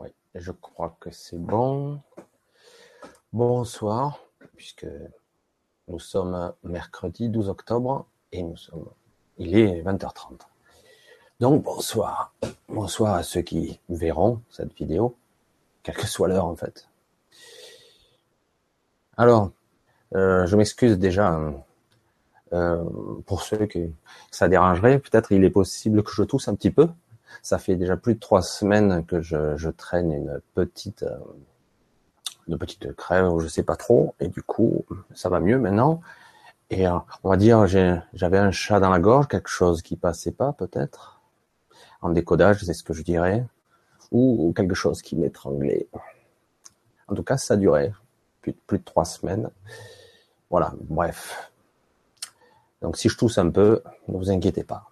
Oui, je crois que c'est bon. Bonsoir, puisque nous sommes mercredi 12 octobre et nous sommes, il est 20h30. Donc bonsoir, bonsoir à ceux qui verront cette vidéo, quelle que soit l'heure en fait. Alors, euh, je m'excuse déjà euh, pour ceux que ça dérangerait. Peut-être il est possible que je tousse un petit peu. Ça fait déjà plus de trois semaines que je, traîne une petite, euh, une petite crève, je sais pas trop, et du coup, ça va mieux maintenant. Et euh, on va dire, j'avais un chat dans la gorge, quelque chose qui passait pas peut-être, en décodage, c'est ce que je dirais, ou, quelque chose qui m'étranglait. En tout cas, ça durait plus, plus de trois semaines. Voilà, bref. Donc si je tousse un peu, ne vous inquiétez pas.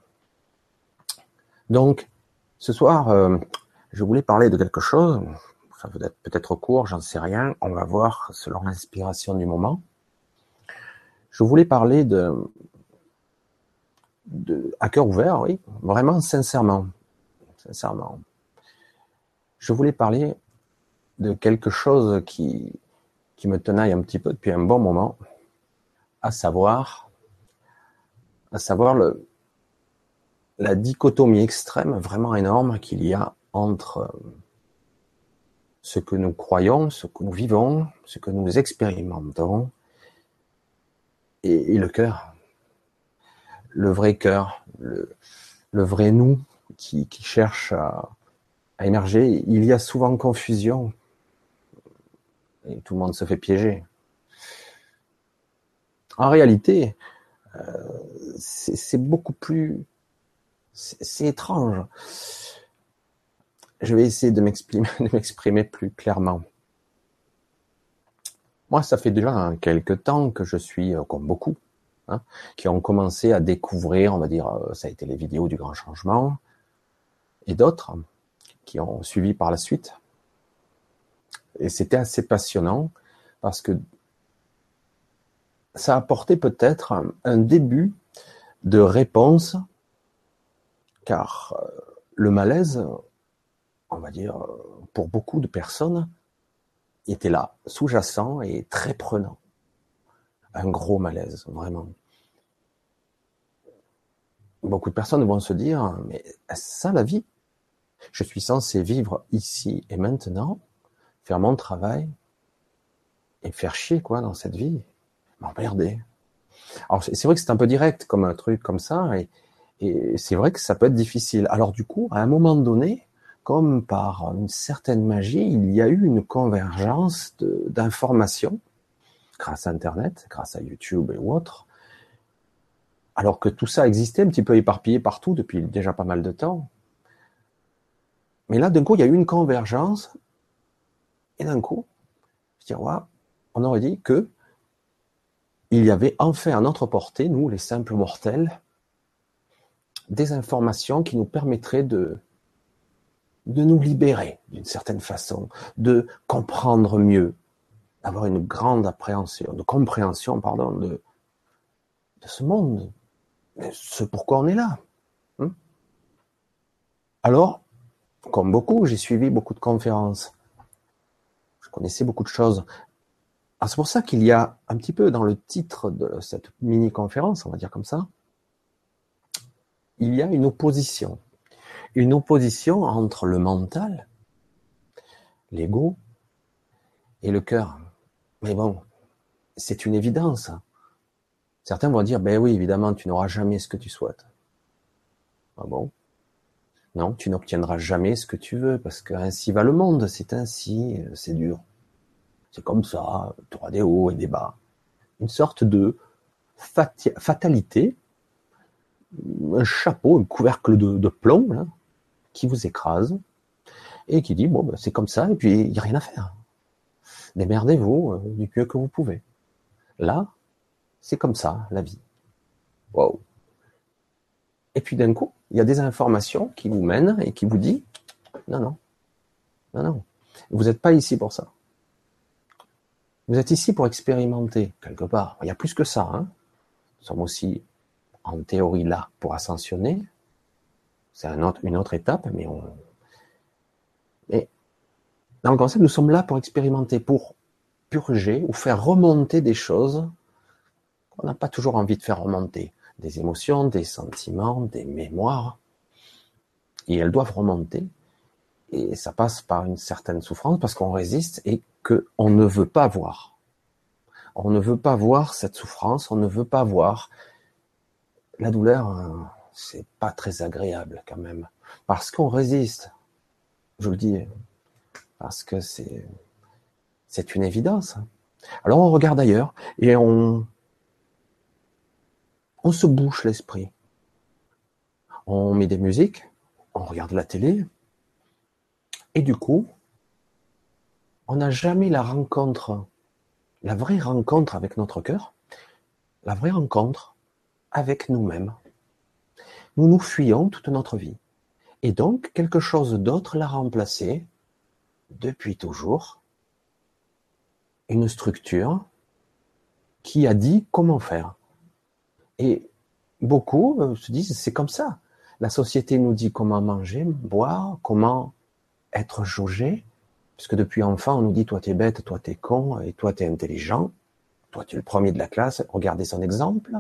Donc, ce soir, euh, je voulais parler de quelque chose. Ça peut être peut-être court, j'en sais rien. On va voir selon l'inspiration du moment. Je voulais parler de, de à cœur ouvert, oui, vraiment sincèrement, sincèrement. Je voulais parler de quelque chose qui qui me tenaille un petit peu depuis un bon moment, à savoir, à savoir le, la dichotomie extrême vraiment énorme qu'il y a entre euh, ce que nous croyons, ce que nous vivons, ce que nous expérimentons et, le cœur. Le vrai cœur, le, vrai nous qui, cherche à, émerger. Il y a souvent confusion et tout le monde se fait piéger. En réalité, euh, c'est beaucoup plus c'est étrange. Je vais essayer de m'exprimer plus clairement. Moi, ça fait déjà quelques temps que je suis, euh, comme beaucoup, hein, qui ont commencé à découvrir, on va dire, euh, ça a été les vidéos du grand changement, et d'autres qui ont suivi par la suite. Et c'était assez passionnant parce que ça a apporté peut-être un début de réponse car euh, le malaise, on va dire, euh, pour beaucoup de personnes, était là, sous-jacent et très prenant. Un gros malaise, vraiment. Beaucoup de personnes vont se dire, mais est-ce ça la vie? Je suis censé vivre ici et maintenant, faire mon travail et faire chier quoi dans cette vie, m'emmerder. Alors c'est vrai que c'est un peu direct comme un truc comme ça, et, et c'est vrai que ça peut être difficile. Alors du coup, à un moment donné, comme par une certaine magie, il y a eu une convergence d'informations grâce à Internet, grâce à YouTube et autres, alors que tout ça existait un petit peu éparpillé partout depuis déjà pas mal de temps. Mais là, d'un coup, il y a eu une convergence, et d'un coup, je dis, on aurait dit que il y avait enfin à notre portée, nous, les simples mortels, des informations qui nous permettraient de, de nous libérer d'une certaine façon, de comprendre mieux, d'avoir une grande appréhension, de compréhension, pardon, de, ce monde, de ce pourquoi on est là. Hein? Alors, comme beaucoup, j'ai suivi beaucoup de conférences. Je connaissais beaucoup de choses. c'est pour ça qu'il y a un petit peu dans le titre de cette mini-conférence, on va dire comme ça, il y a une opposition. Une opposition entre le mental, l'ego et le cœur. Mais bon, c'est une évidence. Certains vont dire, ben oui, évidemment, tu n'auras jamais ce que tu souhaites. Ah bon? Non, tu n'obtiendras jamais ce que tu veux, parce que ainsi va le monde, c'est ainsi, c'est dur. C'est comme ça, tu auras des hauts et des bas. Une sorte de fatalité un chapeau, un couvercle de, plomb, qui vous écrase, et qui dit, bon, ben, c'est comme ça, et puis il n'y a rien à faire. Démerdez-vous euh, du mieux que vous pouvez. Là, c'est comme ça, la vie. Wow. Et puis d'un coup, il y a des informations qui vous mènent et qui vous disent, non, non, non, non, vous n'êtes pas ici pour ça. Vous êtes ici pour expérimenter, quelque part. Il y a plus que ça. Hein. Nous sommes aussi en théorie là pour ascensionner. C'est une autre étape, mais on, mais dans le concept, nous sommes là pour expérimenter, pour purger ou faire remonter des choses qu'on n'a pas toujours envie de faire remonter. Des émotions, des sentiments, des mémoires. Et elles doivent remonter. Et ça passe par une certaine souffrance parce qu'on résiste et qu'on ne veut pas voir. On ne veut pas voir cette souffrance, on ne veut pas voir la douleur, euh, c'est pas très agréable quand même. Parce qu'on résiste. Je le dis, parce que c'est, c'est une évidence. Alors on regarde ailleurs et on, on se bouche l'esprit. On met des musiques, on regarde la télé, et du coup, on n'a jamais la rencontre, la vraie rencontre avec notre cœur, la vraie rencontre avec nous-mêmes. Nous nous fuyons toute notre vie. Et donc, quelque chose d'autre l'a remplacé, depuis toujours, une structure qui a dit comment faire. Et beaucoup euh, se disent, c'est comme ça. La société nous dit comment manger, boire, comment être jaugé, puisque depuis enfant, on nous dit, toi t'es bête, toi t'es con, et toi t'es intelligent, toi tu es le premier de la classe, regardez son exemple.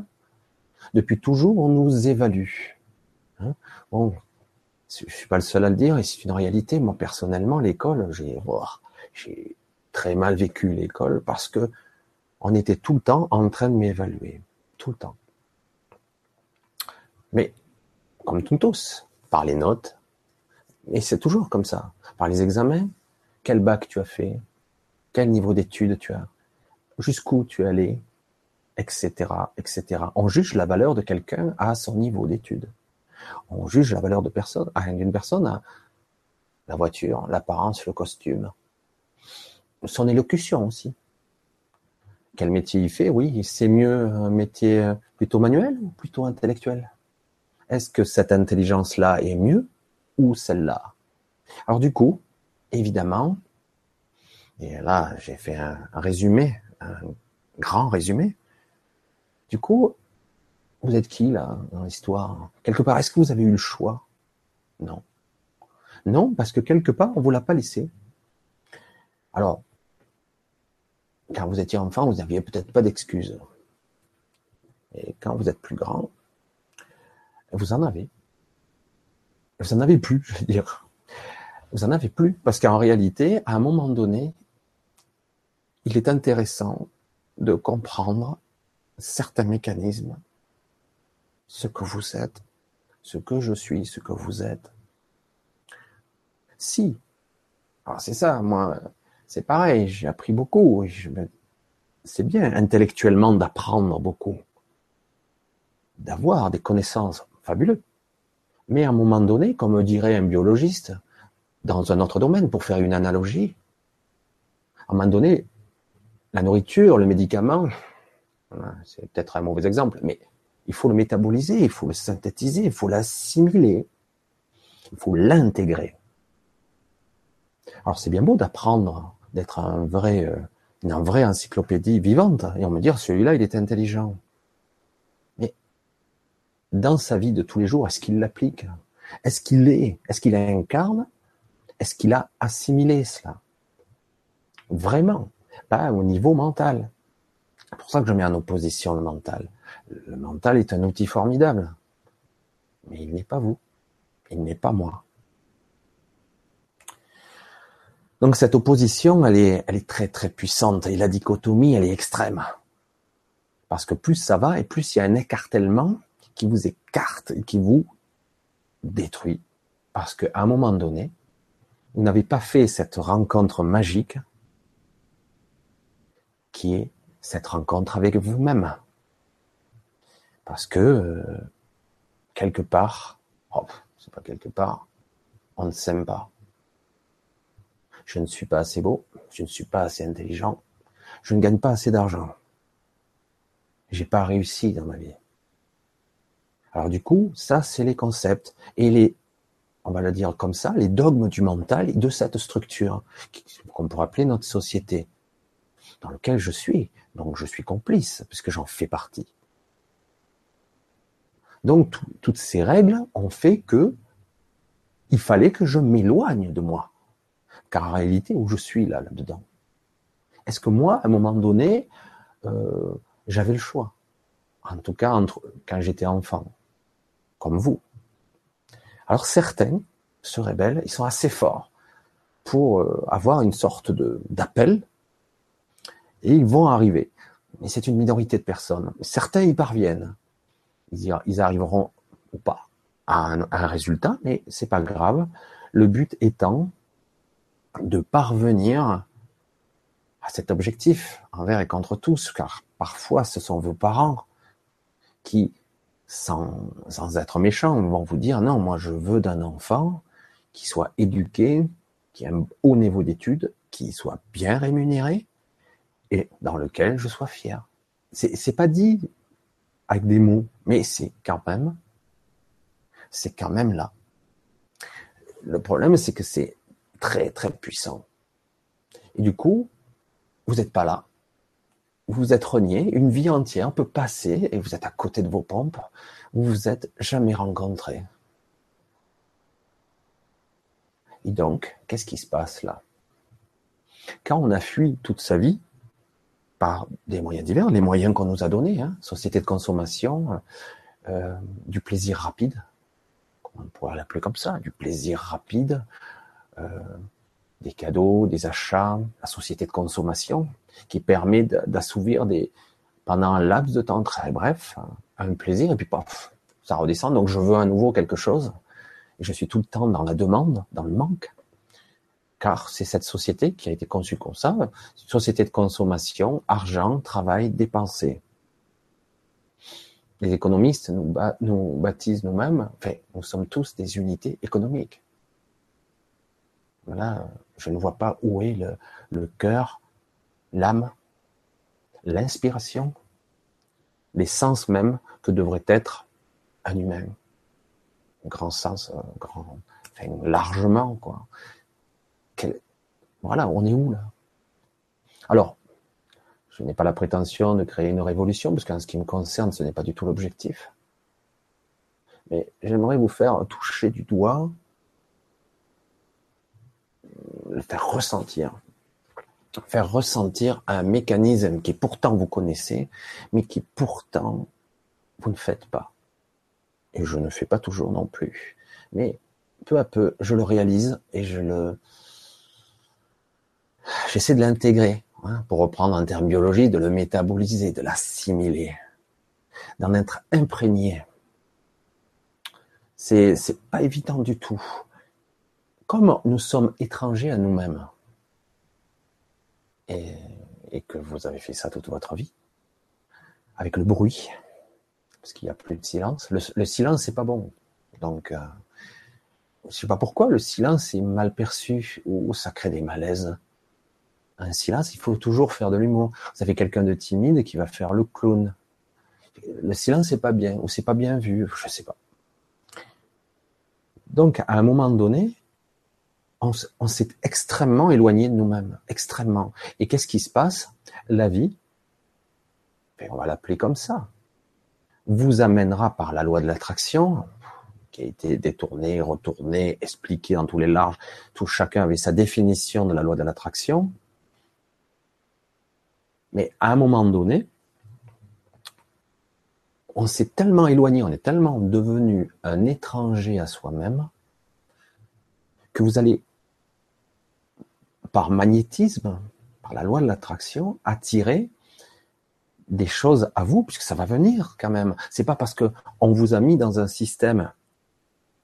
Depuis toujours, on nous évalue. Hein bon, je suis pas le seul à le dire, et c'est une réalité. Moi, personnellement, l'école, j'ai, très mal vécu l'école parce que on était tout le temps en train de m'évaluer, tout le temps. Mais comme tous, par les notes, et c'est toujours comme ça, par les examens, quel bac tu as fait, quel niveau d'études tu as, jusqu'où tu es allé, etc., etc. On juge la valeur de quelqu'un à son niveau d'études. On juge la valeur de personne, d'une personne à la voiture, l'apparence, le costume, son élocution aussi. Quel métier il fait? Oui, c'est mieux un métier plutôt manuel ou plutôt intellectuel? Est-ce que cette intelligence-là est mieux ou celle-là? Alors du coup, évidemment, et là j'ai fait un résumé, un grand résumé, du coup, vous êtes qui là dans l'histoire? Quelque part, est-ce que vous avez eu le choix? Non. Non, parce que quelque part, on vous l'a pas laissé. Alors, quand vous étiez enfant, vous n'aviez peut-être pas d'excuses. Et quand vous êtes plus grand, vous en avez. Vous en avez plus, je veux dire. Vous en avez plus. Parce qu'en réalité, à un moment donné, il est intéressant de comprendre certains mécanismes ce que vous êtes, ce que je suis, ce que vous êtes. Si, alors c'est ça, moi, c'est pareil, j'ai appris beaucoup, c'est bien intellectuellement d'apprendre beaucoup, d'avoir des connaissances fabuleuses. Mais à un moment donné, comme dirait un biologiste, dans un autre domaine, pour faire une analogie, à un moment donné, la nourriture, le médicament, c'est peut-être un mauvais exemple, mais il faut le métaboliser, il faut le synthétiser, il faut l'assimiler, il faut l'intégrer. Alors c'est bien beau d'apprendre, d'être un vrai, euh, une vraie encyclopédie vivante, et on me dire celui-là il est intelligent. Mais dans sa vie de tous les jours, est-ce qu'il l'applique? Est-ce qu'il est Est-ce qu'il incarne? Est-ce qu'il a assimilé cela? Vraiment, pas au niveau mental. C'est pour ça que je mets en opposition le mental. Le mental est un outil formidable, mais il n'est pas vous, il n'est pas moi. Donc cette opposition, elle est, elle est très très puissante et la dichotomie, elle est extrême. Parce que plus ça va et plus il y a un écartèlement qui vous écarte et qui vous détruit. Parce qu'à un moment donné, vous n'avez pas fait cette rencontre magique qui est cette rencontre avec vous-même. Parce que, euh, quelque part, oh, c'est pas quelque part, on ne s'aime pas. Je ne suis pas assez beau, je ne suis pas assez intelligent, je ne gagne pas assez d'argent. J'ai pas réussi dans ma vie. Alors du coup, ça, c'est les concepts et les, on va le dire comme ça, les dogmes du mental et de cette structure qu'on pourrait appeler notre société, dans lequel je suis. Donc je suis complice puisque j'en fais partie. Donc toutes ces règles ont fait que il fallait que je m'éloigne de moi. Car en réalité, où je suis là, là-dedans? Est-ce que moi, à un moment donné, euh, j'avais le choix? En tout cas, quand j'étais enfant, comme vous. Alors certains se rebellent, ils sont assez forts pour euh, avoir une sorte d'appel, et ils vont arriver. Mais c'est une minorité de personnes. Certains y parviennent. Ils arriveront ou pas à un, résultat, mais c'est pas grave. Le but étant de parvenir à cet objectif envers et contre tous, car parfois ce sont vos parents qui, sans, être méchants, vont vous dire non, moi je veux d'un enfant qui soit éduqué, qui ait un haut niveau d'études, qui soit bien rémunéré et dans lequel je sois fier. C'est pas dit avec des mots, mais c'est quand même, c'est quand même là. Le problème, c'est que c'est très très puissant. Et du coup, vous n'êtes pas là. Vous êtes renié. Une vie entière peut passer et vous êtes à côté de vos pompes. Vous vous êtes jamais rencontrés. Et donc, qu'est-ce qui se passe là? Quand on a fui toute sa vie par des moyens divers, les moyens qu'on nous a donnés, hein, société de consommation, euh, du plaisir rapide, on pourrait l'appeler comme ça, du plaisir rapide, euh, des cadeaux, des achats, la société de consommation qui permet d'assouvir des pendant un laps de temps très bref un plaisir et puis paf, ça redescend. Donc je veux à nouveau quelque chose et je suis tout le temps dans la demande, dans le manque, car c'est cette société qui a été conçue comme ça, une société de consommation, argent, travail, dépensé. Les économistes nous, baptisent nous-mêmes, enfin, nous sommes tous des unités économiques. Voilà, je ne vois pas où est le, cœur, l'âme, l'inspiration, l'essence même que devrait être un humain. Grand sens, grand, enfin, largement, quoi. Voilà, on est où là? Alors, je n'ai pas la prétention de créer une révolution, parce qu'en ce qui me concerne, ce n'est pas du tout l'objectif. Mais j'aimerais vous faire toucher du doigt le faire ressentir. Faire ressentir un mécanisme qui pourtant vous connaissez, mais qui pourtant vous ne faites pas. Et je ne fais pas toujours non plus. Mais peu à peu, je le réalise et je le, j'essaie de l'intégrer, hein, pour reprendre un terme biologique, de le métaboliser, de l'assimiler, d'en être imprégné. C'est, c'est pas évident du tout comme nous sommes étrangers à nous-mêmes, et, que vous avez fait ça toute votre vie, avec le bruit, parce qu'il n'y a plus de silence, le, silence c'est pas bon. Donc, euh, je sais pas pourquoi le silence est mal perçu ou ça crée des malaises. Un silence, il faut toujours faire de l'humour. Vous avez quelqu'un de timide qui va faire le clown. Le silence c'est pas bien ou c'est pas bien vu, je sais pas. Donc, à un moment donné, on, s'est extrêmement éloigné de nous-mêmes, extrêmement. Et qu'est-ce qui se passe? La vie, ben, on va l'appeler comme ça, vous amènera par la loi de l'attraction, qui a été détournée, retournée, expliquée dans tous les larges, tout chacun avait sa définition de la loi de l'attraction. Mais à un moment donné, on s'est tellement éloigné, on est tellement devenu un étranger à soi-même, que vous allez par magnétisme, par la loi de l'attraction, attirer des choses à vous, puisque ça va venir quand même. C'est pas parce que on vous a mis dans un système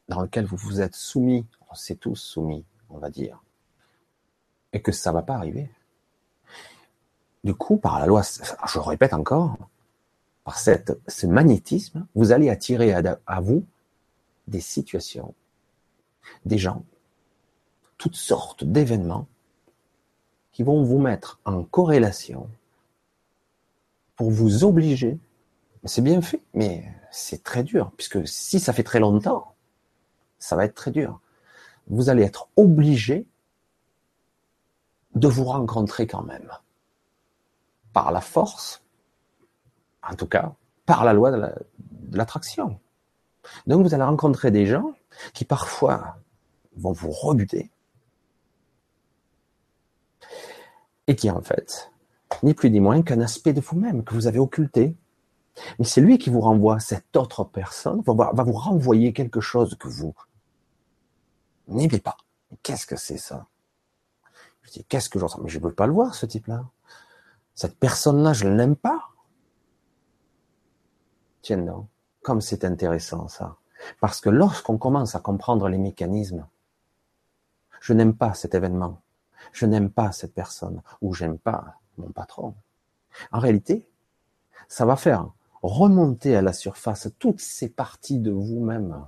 dans lequel vous vous êtes soumis, on s'est tous soumis, on va dire, et que ça va pas arriver. Du coup, par la loi, je répète encore, par ce magnétisme, vous allez attirer à, à vous des situations, des gens, toutes sortes d'événements qui vont vous mettre en corrélation pour vous obliger. C'est bien fait, mais c'est très dur, puisque si ça fait très longtemps, ça va être très dur. Vous allez être obligé de vous rencontrer quand même. Par la force, en tout cas, par la loi de l'attraction. Donc vous allez rencontrer des gens qui parfois vont vous rebuter, et qui en fait, ni plus ni moins qu'un aspect de vous-même que vous avez occulté. Mais c'est lui qui vous renvoie, cette autre personne va, va vous renvoyer quelque chose que vous n'aimez pas. Qu'est-ce que c'est ça? Je dis, qu'est-ce que j'entends? Mais je ne veux pas le voir, ce type-là. Cette personne-là, je ne l'aime pas. Tiens, non. Comme c'est intéressant, ça. Parce que lorsqu'on commence à comprendre les mécanismes, je n'aime pas cet événement, je n'aime pas cette personne, ou j'aime pas mon patron. En réalité, ça va faire remonter à la surface toutes ces parties de vous-même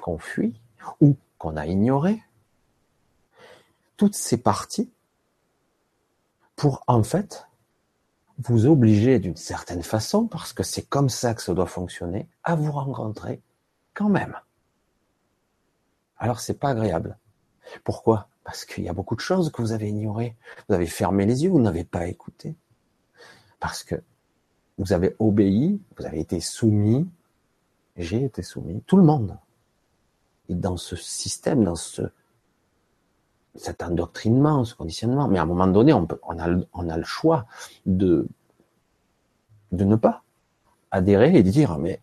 qu'on fuit ou qu'on a ignorées, toutes ces parties pour en fait vous obliger d'une certaine façon, parce que c'est comme ça que ça doit fonctionner, à vous rencontrer quand même. Alors c'est pas agréable. Pourquoi? Parce qu'il y a beaucoup de choses que vous avez ignorées. Vous avez fermé les yeux, vous n'avez pas écouté. Parce que vous avez obéi, vous avez été soumis, j'ai été soumis, tout le monde. Et dans ce système, dans ce, cet endoctrinement, ce conditionnement. Mais à un moment donné, on, peut, on, a, on a le choix de, de ne pas adhérer et de dire, mais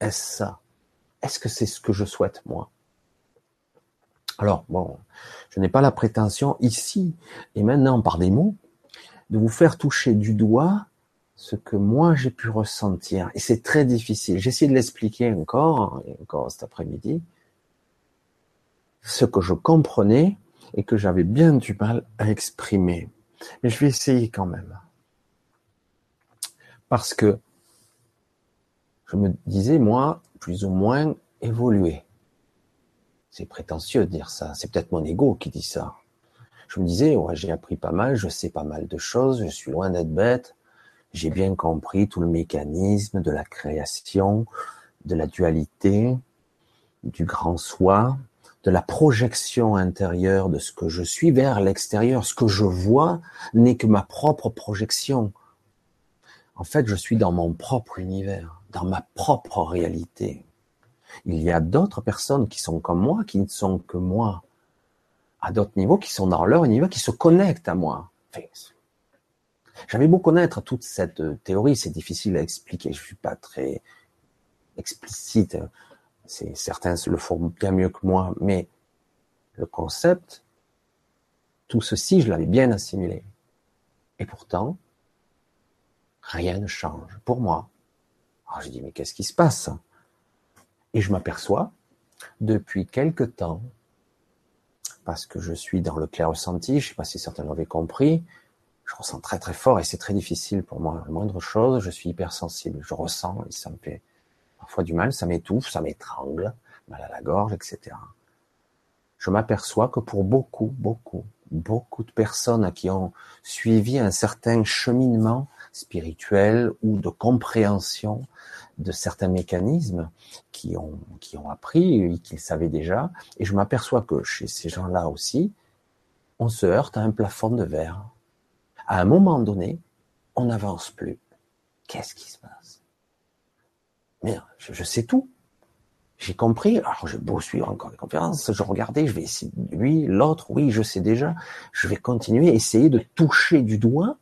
est-ce ça? Est-ce que c'est ce que je souhaite, moi? Alors, bon, je n'ai pas la prétention ici et maintenant par des mots de vous faire toucher du doigt ce que moi j'ai pu ressentir. Et c'est très difficile. J'ai essayé de l'expliquer encore, encore cet après-midi. Ce que je comprenais, et que j'avais bien du mal à exprimer. Mais je vais essayer quand même. Parce que je me disais, moi, plus ou moins évoluer. C'est prétentieux de dire ça. C'est peut-être mon ego qui dit ça. Je me disais, ouais, j'ai appris pas mal, je sais pas mal de choses, je suis loin d'être bête. J'ai bien compris tout le mécanisme de la création, de la dualité, du grand soi, de la projection intérieure de ce que je suis vers l'extérieur. Ce que je vois n'est que ma propre projection. En fait, je suis dans mon propre univers, dans ma propre réalité. Il y a d'autres personnes qui sont comme moi, qui ne sont que moi, à d'autres niveaux, qui sont dans leur univers, qui se connectent à moi. J'avais beau connaître toute cette théorie, c'est difficile à expliquer. Je suis pas très explicite certains le font bien mieux que moi, mais le concept, tout ceci, je l'avais bien assimilé. Et pourtant, rien ne change pour moi. Alors je dis, mais qu'est-ce qui se passe? Et je m'aperçois, depuis quelque temps, parce que je suis dans le clair ressenti, je ne sais pas si certains l'avaient compris, je ressens très très fort et c'est très difficile pour moi. La moindre chose, je suis hypersensible. Je ressens et ça me fait parfois du mal, ça m'étouffe, ça m'étrangle, mal à la gorge, etc. Je m'aperçois que pour beaucoup, beaucoup, beaucoup de personnes qui ont suivi un certain cheminement spirituel ou de compréhension de certains mécanismes qui ont, qui ont appris, qu'ils savaient déjà, et je m'aperçois que chez ces gens-là aussi, on se heurte à un plafond de verre. À un moment donné, on n'avance plus. Qu'est-ce qui se passe? Je, sais tout. J'ai compris. Alors, je beau suivre encore des conférences, je regardais, je vais essayer, lui, l'autre, oui, je sais déjà. Je vais continuer, essayer de toucher du doigt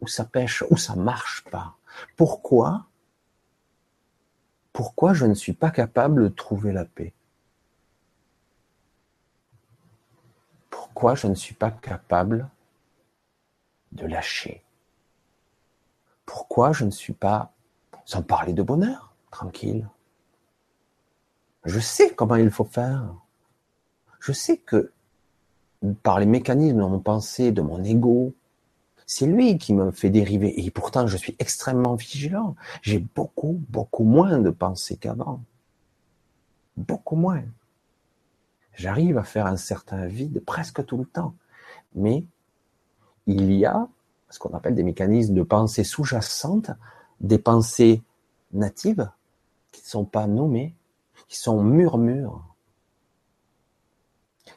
où ça pêche, où ça marche pas. Pourquoi? Pourquoi je ne suis pas capable de trouver la paix? Pourquoi je ne suis pas capable de lâcher? Pourquoi je ne suis pas sans parler de bonheur, tranquille. Je sais comment il faut faire. Je sais que par les mécanismes de mon pensée, de mon ego, c'est lui qui me fait dériver. Et pourtant, je suis extrêmement vigilant. J'ai beaucoup, beaucoup moins de pensées qu'avant. Beaucoup moins. J'arrive à faire un certain vide presque tout le temps. Mais il y a ce qu'on appelle des mécanismes de pensée sous-jacente des pensées natives qui ne sont pas nommées, qui sont murmures,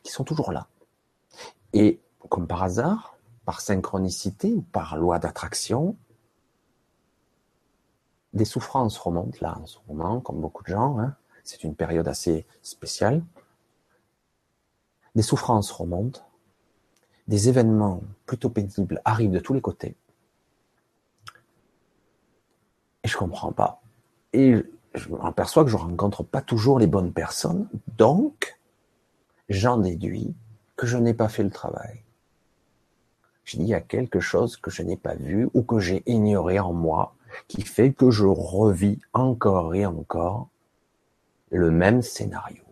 qui sont toujours là. Et comme par hasard, par synchronicité ou par loi d'attraction, des souffrances remontent là en ce moment, comme beaucoup de gens. Hein. C'est une période assez spéciale. Des souffrances remontent, des événements plutôt pénibles arrivent de tous les côtés. Et je comprends pas. Et je m'aperçois que je rencontre pas toujours les bonnes personnes. Donc, j'en déduis que je n'ai pas fait le travail. Je dis, il y a quelque chose que je n'ai pas vu ou que j'ai ignoré en moi qui fait que je revis encore et encore le même scénario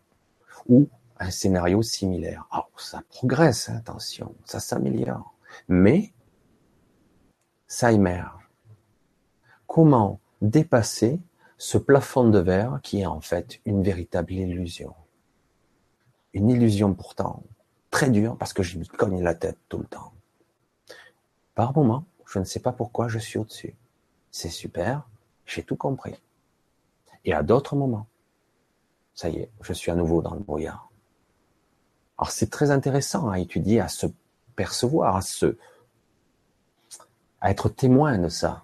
ou un scénario similaire. Alors, ça progresse, hein, attention, ça s'améliore, mais ça émerge. Comment dépasser ce plafond de verre qui est en fait une véritable illusion Une illusion pourtant très dure parce que je m'y cogne la tête tout le temps. Par moment, je ne sais pas pourquoi je suis au-dessus. C'est super, j'ai tout compris. Et à d'autres moments, ça y est, je suis à nouveau dans le brouillard. Alors c'est très intéressant à étudier, à se percevoir, à se, à être témoin de ça.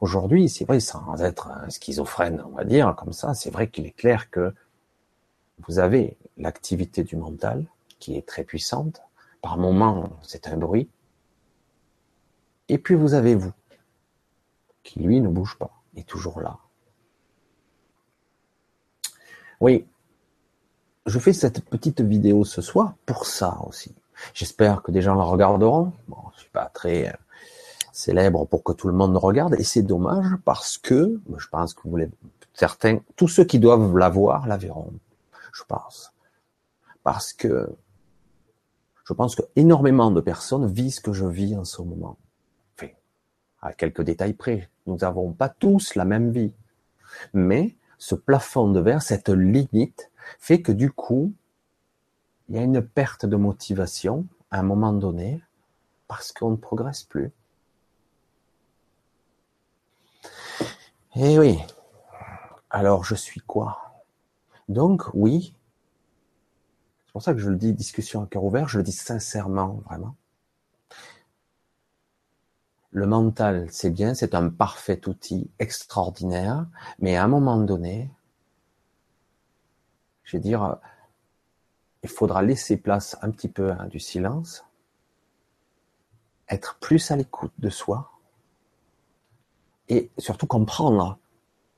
Aujourd'hui, c'est vrai, sans être un schizophrène, on va dire, comme ça, c'est vrai qu'il est clair que vous avez l'activité du mental qui est très puissante. Par moments, c'est un bruit. Et puis vous avez vous, qui lui ne bouge pas, est toujours là. Oui, je fais cette petite vidéo ce soir pour ça aussi. J'espère que des gens la regarderont. Bon, je suis pas très euh, célèbre pour que tout le monde regarde, et c'est dommage parce que je pense que vous certains, tous ceux qui doivent la voir la verront. Je pense parce que je pense que énormément de personnes vivent ce que je vis en ce moment. Enfin, à quelques détails près, nous n'avons pas tous la même vie, mais ce plafond de verre, cette limite, fait que du coup, il y a une perte de motivation à un moment donné parce qu'on ne progresse plus. Eh oui. Alors je suis quoi? Donc oui. C'est pour ça que je le dis discussion à cœur ouvert, je le dis sincèrement, vraiment. Le mental, c'est bien, c'est un parfait outil extraordinaire, mais à un moment donné, je vais dire, il faudra laisser place un petit peu à du silence, être plus à l'écoute de soi, et surtout comprendre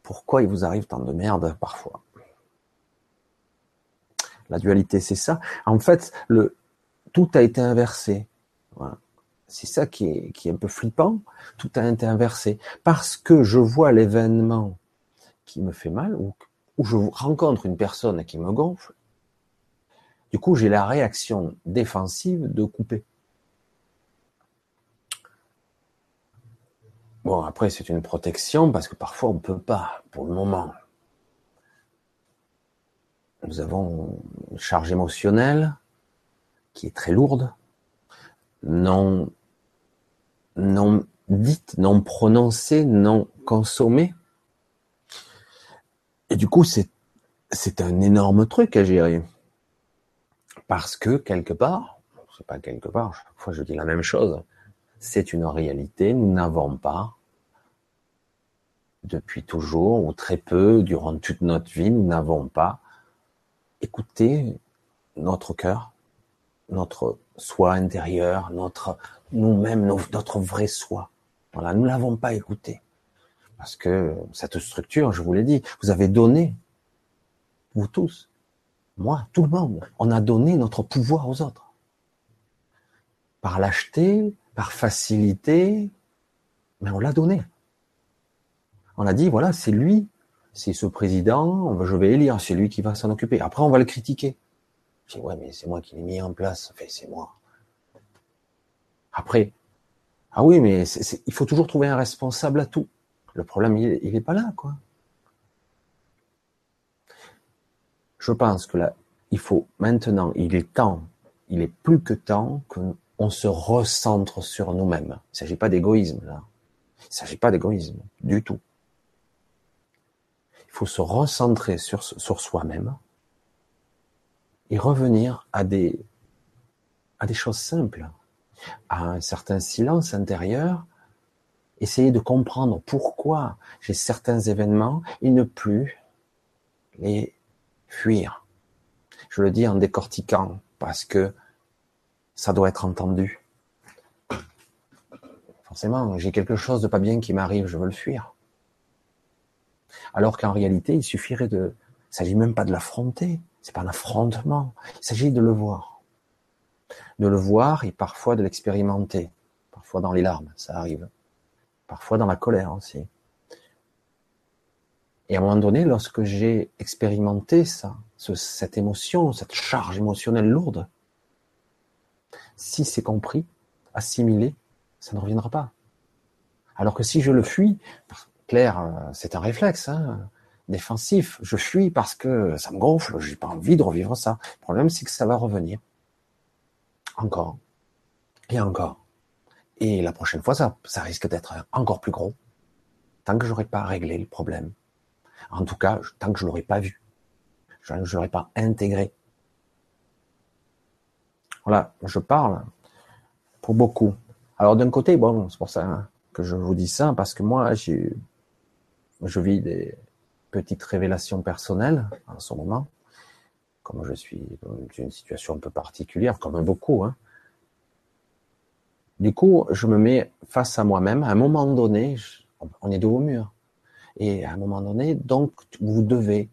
pourquoi il vous arrive tant de merde parfois. La dualité, c'est ça. En fait, le, tout a été inversé. C'est ça qui est, qui est un peu flippant. Tout a été inversé. Parce que je vois l'événement qui me fait mal, ou, ou je rencontre une personne qui me gonfle, du coup, j'ai la réaction défensive de couper. Bon, après, c'est une protection parce que parfois on ne peut pas, pour le moment. Nous avons une charge émotionnelle qui est très lourde, non non dite, non prononcée, non consommée. Et du coup, c'est, c'est un énorme truc à gérer. Parce que quelque part, c'est pas quelque part, chaque fois je dis la même chose, c'est une réalité, nous n'avons pas, depuis toujours, ou très peu, durant toute notre vie, nous n'avons pas écouté notre cœur, notre soi intérieur, notre nous-mêmes, notre vrai soi. Voilà, nous l'avons pas écouté. Parce que cette structure, je vous l'ai dit, vous avez donné, vous tous, moi, tout le monde, on a donné notre pouvoir aux autres. Par lâcheté, par facilité, mais on l'a donné. On a dit, voilà, c'est lui, c'est ce président, je vais élire, c'est lui qui va s'en occuper. Après, on va le critiquer. Je dis, ouais, mais c'est moi qui l'ai mis en place, enfin, c'est moi. Après, ah oui, mais il faut toujours trouver un responsable à tout. Le problème, il n'est pas là, quoi. Je pense que là, il faut maintenant, il est temps, il est plus que temps qu'on se recentre sur nous-mêmes. Il ne s'agit pas d'égoïsme, là. Il ne s'agit pas d'égoïsme, du tout. Il faut se recentrer sur, sur soi-même et revenir à des, à des choses simples à un certain silence intérieur, essayer de comprendre pourquoi j'ai certains événements et ne plus les fuir. Je le dis en décortiquant parce que ça doit être entendu. Forcément, j'ai quelque chose de pas bien qui m'arrive, je veux le fuir. Alors qu'en réalité, il suffirait de, il s'agit même pas de l'affronter, c'est pas un affrontement, il s'agit de le voir. De le voir et parfois de l'expérimenter. Parfois dans les larmes, ça arrive. Parfois dans la colère aussi. Et à un moment donné, lorsque j'ai expérimenté ça, cette émotion, cette charge émotionnelle lourde, si c'est compris, assimilé, ça ne reviendra pas. Alors que si je le fuis, clair, euh, c'est un réflexe hein, défensif, je fuis parce que ça me gonfle, j'ai pas envie de revivre ça. Le problème, c'est que ça va revenir. Encore. Et encore. Et la prochaine fois, ça, ça risque d'être encore plus gros. Tant que j'aurai pas réglé le problème. En tout cas, tant que je l'aurai pas vu, je ne l'aurai pas intégré. Voilà, je parle pour beaucoup. Alors d'un côté, bon, c'est pour ça que je vous dis ça, parce que moi, je vis des petites révélations personnelles en ce moment. Comme je suis dans une situation un peu particulière, comme beaucoup. Hein. Du coup, je me mets face à moi-même. À un moment donné, on est dos au mur. Et à un moment donné, donc, vous devez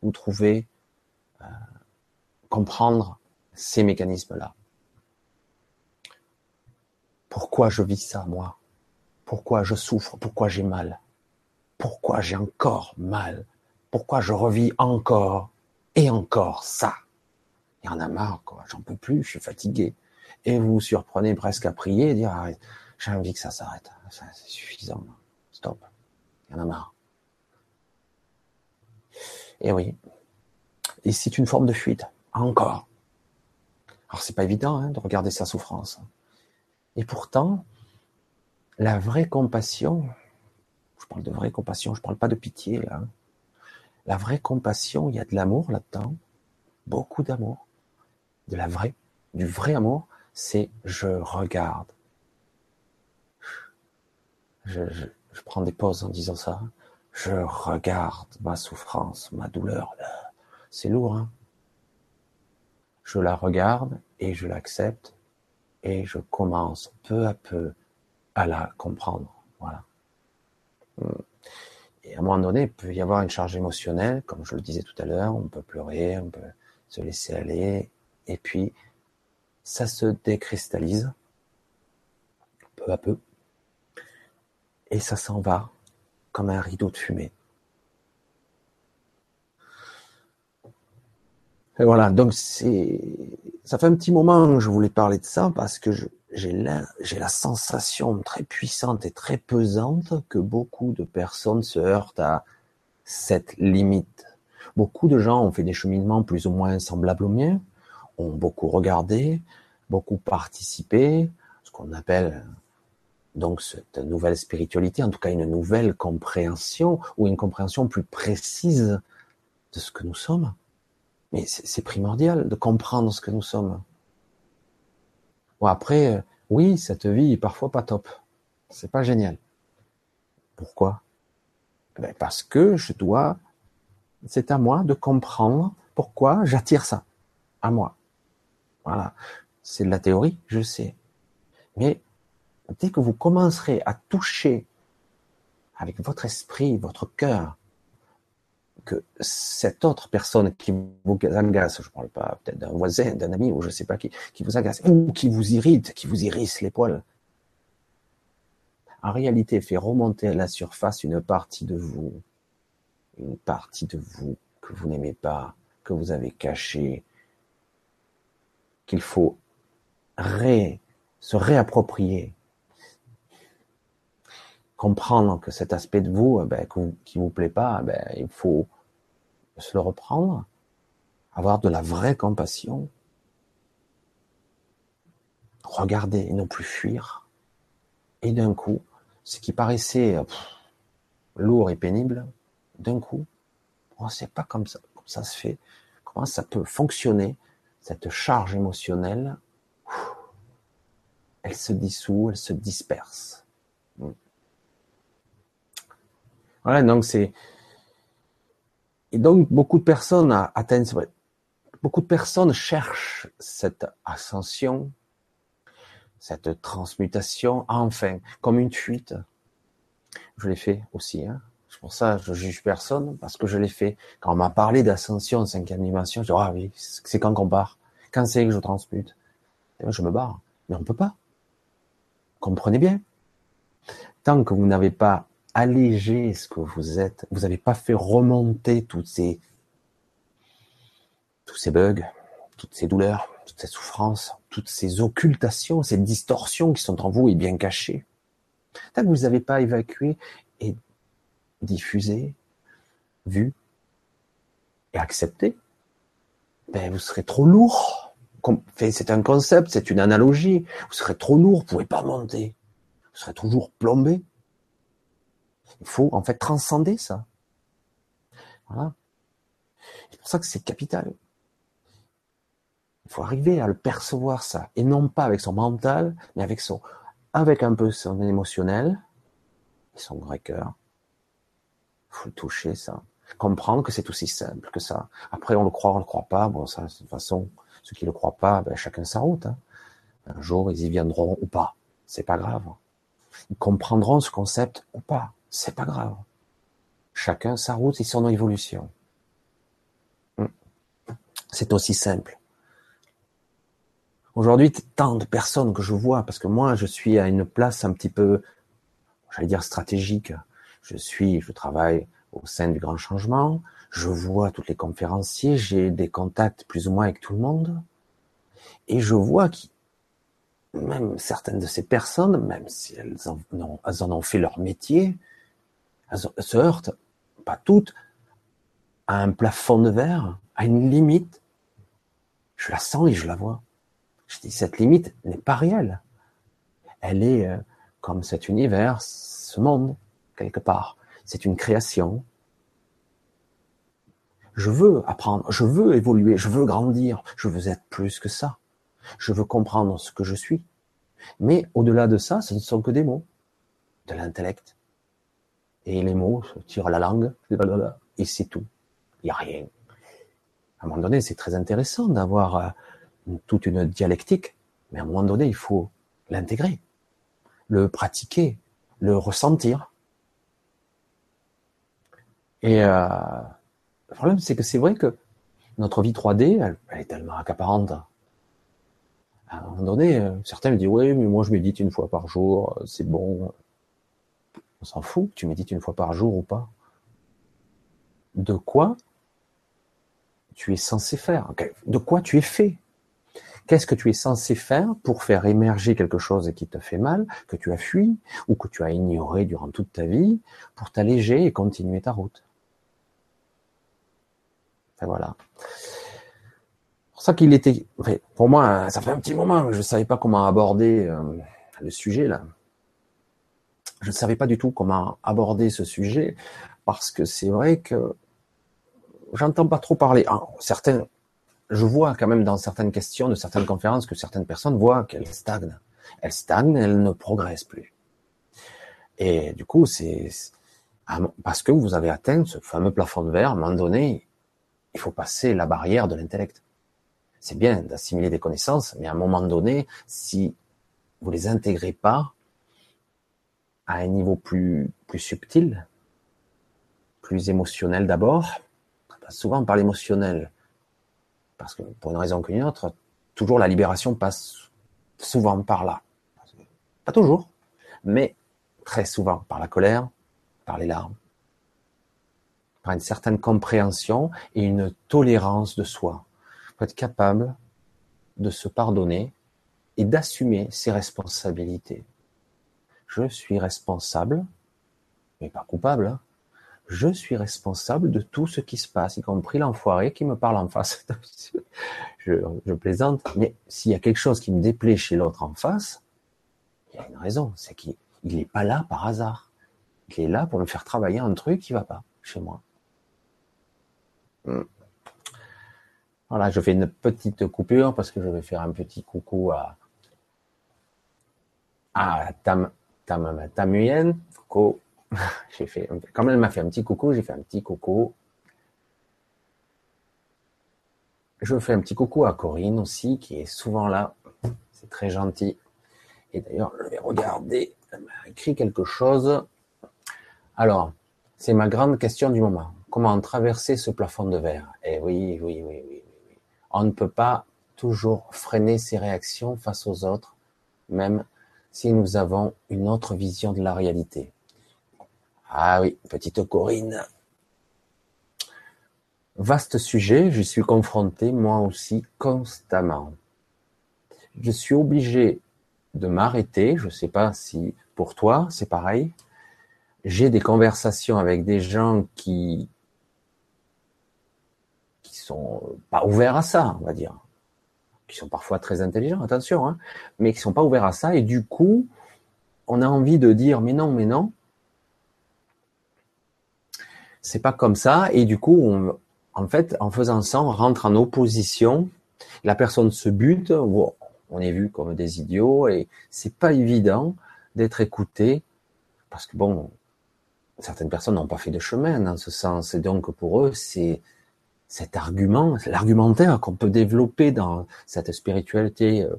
vous trouver, euh, comprendre ces mécanismes-là. Pourquoi je vis ça, moi? Pourquoi je souffre? Pourquoi j'ai mal? Pourquoi j'ai encore mal? Pourquoi je revis encore et encore ça? Il y en a marre, quoi. J'en peux plus, je suis fatigué. Et vous vous surprenez presque à prier et dire, arrête, j'ai envie que ça s'arrête. c'est suffisant. Stop. Il y en a marre. Et oui. Et c'est une forme de fuite. Encore. Alors c'est pas évident hein, de regarder sa souffrance. Et pourtant, la vraie compassion, je parle de vraie compassion, je parle pas de pitié là. La vraie compassion, il y a de l'amour là-dedans, beaucoup d'amour, de la vraie, du vrai amour, c'est je regarde. Je, je, je prends des pauses en disant ça je regarde ma souffrance, ma douleur. C'est lourd, hein Je la regarde et je l'accepte et je commence peu à peu à la comprendre. Voilà. Et à un moment donné, il peut y avoir une charge émotionnelle, comme je le disais tout à l'heure, on peut pleurer, on peut se laisser aller, et puis ça se décristallise peu à peu, et ça s'en va comme un rideau de fumée. Et voilà, donc c'est, ça fait un petit moment que je voulais parler de ça parce que j'ai la, j'ai la sensation très puissante et très pesante que beaucoup de personnes se heurtent à cette limite. Beaucoup de gens ont fait des cheminements plus ou moins semblables aux miens, ont beaucoup regardé, beaucoup participé, ce qu'on appelle donc cette nouvelle spiritualité, en tout cas une nouvelle compréhension ou une compréhension plus précise de ce que nous sommes. Mais c'est primordial de comprendre ce que nous sommes. Bon après, euh, oui, cette vie est parfois pas top. C'est pas génial. Pourquoi? Ben Parce que je dois, c'est à moi de comprendre pourquoi j'attire ça à moi. Voilà. C'est de la théorie, je sais. Mais dès que vous commencerez à toucher avec votre esprit, votre cœur, que cette autre personne qui vous agace, je ne parle pas peut-être d'un voisin, d'un ami ou je ne sais pas qui, qui vous agace, ou qui vous irrite, qui vous irrisse les poils, en réalité fait remonter à la surface une partie de vous, une partie de vous que vous n'aimez pas, que vous avez cachée, qu'il faut se réapproprier, comprendre que cet aspect de vous, eh ben, qui vous plaît pas, eh ben, il faut se le reprendre, avoir de la vraie compassion, regarder et non plus fuir. Et d'un coup, ce qui paraissait lourd et pénible, d'un coup, on ne sait pas comme ça, comme ça se fait, comment ça peut fonctionner, cette charge émotionnelle, elle se dissout, elle se disperse. Voilà, donc c'est et donc beaucoup de personnes atteignent beaucoup de personnes cherchent cette ascension, cette transmutation, enfin, comme une fuite. Je l'ai fait aussi. Hein. C'est pour ça que je juge personne, parce que je l'ai fait. Quand on m'a parlé d'ascension, cinquième dimension, je dis, ah oui, c'est quand qu'on part? Quand c'est que je transmute? Je me barre. Mais on peut pas. Comprenez bien. Tant que vous n'avez pas allégé ce que vous êtes, vous n'avez pas fait remonter toutes ces, tous ces bugs, toutes ces douleurs, toutes ces souffrances, toutes ces occultations, ces distorsions qui sont en vous et bien cachées. Tant que vous n'avez pas évacué et diffusé, vu et accepté, ben vous serez trop lourd. C'est un concept, c'est une analogie. Vous serez trop lourd, vous pouvez pas monter. Vous serez toujours plombé. Il faut en fait transcender ça. Voilà. C'est pour ça que c'est capital. Il faut arriver à le percevoir ça, et non pas avec son mental, mais avec son, avec un peu son émotionnel et son vrai cœur. Il faut le toucher ça, comprendre que c'est aussi simple que ça. Après, on le croit, on le croit pas. Bon, ça, de toute façon, ceux qui le croient pas, ben, chacun sa route. Hein. Un jour, ils y viendront ou pas. C'est pas grave. Ils comprendront ce concept ou pas. C'est pas grave. Chacun sa route et son évolution. Hmm. C'est aussi simple. Aujourd'hui, tant de personnes que je vois, parce que moi, je suis à une place un petit peu, j'allais dire stratégique. Je suis, je travaille au sein du grand changement. Je vois toutes les conférenciers, j'ai des contacts plus ou moins avec tout le monde. Et je vois que même certaines de ces personnes, même si elles en, ont, elles en ont fait leur métier, elles se heurtent, pas toutes, à un plafond de verre, à une limite. Je la sens et je la vois. Je dis, cette limite n'est pas réelle. Elle est euh, comme cet univers, ce monde, quelque part. C'est une création. Je veux apprendre, je veux évoluer, je veux grandir, je veux être plus que ça. Je veux comprendre ce que je suis. Mais au-delà de ça, ce ne sont que des mots, de l'intellect. Et les mots tirent la langue, et c'est tout. Il n'y a rien. À un moment donné, c'est très intéressant d'avoir euh, toute une dialectique, mais à un moment donné, il faut l'intégrer, le pratiquer, le ressentir. Et euh, le problème, c'est que c'est vrai que notre vie 3D, elle, est tellement accaparante. À un moment donné, euh, certains me disent, oui, mais moi je médite une fois par jour, c'est bon. On s'en fout, tu médites une fois par jour ou pas. De quoi tu es censé faire? De quoi tu es fait? Qu'est-ce que tu es censé faire pour faire émerger quelque chose qui te fait mal, que tu as fui ou que tu as ignoré durant toute ta vie, pour t'alléger et continuer ta route? Voilà. Pour ça qu'il était, pour moi, ça fait un petit moment que je ne savais pas comment aborder euh, le sujet là. Je ne savais pas du tout comment aborder ce sujet parce que c'est vrai que j'entends pas trop parler. certains, je vois quand même dans certaines questions de certaines conférences que certaines personnes voient qu'elles stagnent. Elles stagnent, elles ne progressent plus. Et du coup, c'est parce que vous avez atteint ce fameux plafond de verre, à un moment donné, il faut passer la barrière de l'intellect. C'est bien d'assimiler des connaissances, mais à un moment donné, si vous les intégrez pas à un niveau plus, plus subtil, plus émotionnel d'abord, souvent par l'émotionnel, parce que pour une raison qu'une autre, toujours la libération passe souvent par là. Pas toujours, mais très souvent par la colère, par les larmes, par une certaine compréhension et une tolérance de soi. Il faut être capable de se pardonner et d'assumer ses responsabilités. Je suis responsable, mais pas coupable, hein je suis responsable de tout ce qui se passe, y compris l'enfoiré qui me parle en face. je, plaisante, mais s'il y a quelque chose qui me déplaît chez l'autre en face, il y a une raison, c'est qu'il n'est pas là par hasard. Il est là pour me faire travailler un truc qui va pas chez moi. Hmm. Voilà, je fais une petite coupure parce que je vais faire un petit coucou à, à Tam, Tam, Tamuyen. Coucou. j'ai fait, comme elle m'a fait un petit coucou, j'ai fait un petit coucou. Je fais un petit coucou à Corinne aussi, qui est souvent là. C'est très gentil. Et d'ailleurs, je vais regarder, elle m'a écrit quelque chose. Alors, c'est ma grande question du moment. Comment traverser ce plafond de verre? Eh oui, oui, oui, oui, oui. On ne peut pas toujours freiner ses réactions face aux autres, même si nous avons une autre vision de la réalité. Ah oui, petite Corinne. Vaste sujet, je suis confronté moi aussi constamment. Je suis obligé de m'arrêter, je ne sais pas si pour toi c'est pareil. J'ai des conversations avec des gens qui qui sont pas ouverts à ça, on va dire, qui sont parfois très intelligents, attention, hein, mais qui sont pas ouverts à ça et du coup, on a envie de dire mais non, mais non. C'est pas comme ça et du coup, en fait, en faisant ça, on rentre en opposition. La personne se bute, on est vu comme des idiots et c'est pas évident d'être écouté parce que bon, certaines personnes n'ont pas fait de chemin dans ce sens et donc pour eux c'est cet argument, l'argumentaire qu'on peut développer dans cette spiritualité. Euh,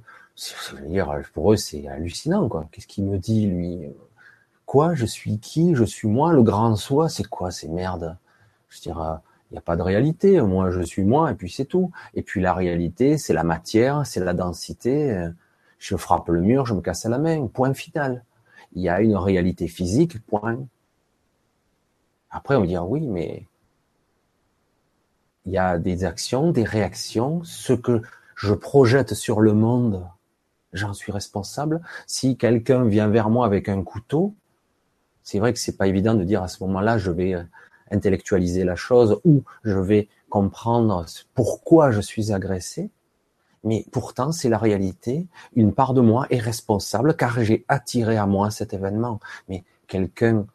dire, pour eux c'est hallucinant. Qu'est-ce qu'il me dit lui Quoi Je suis qui Je suis moi Le grand soi C'est quoi ces merdes? Je dirais il n'y a pas de réalité. Moi, je suis moi, et puis c'est tout. Et puis la réalité, c'est la matière, c'est la densité. Je frappe le mur, je me casse la main. Point final. Il y a une réalité physique. Point. Après, on va dire oui, mais il y a des actions, des réactions. Ce que je projette sur le monde, j'en suis responsable. Si quelqu'un vient vers moi avec un couteau, c'est vrai que c'est pas évident de dire à ce moment-là, je vais intellectualiser la chose ou je vais comprendre pourquoi je suis agressé. Mais pourtant, c'est la réalité. Une part de moi est responsable car j'ai attiré à moi cet événement. Mais quelqu'un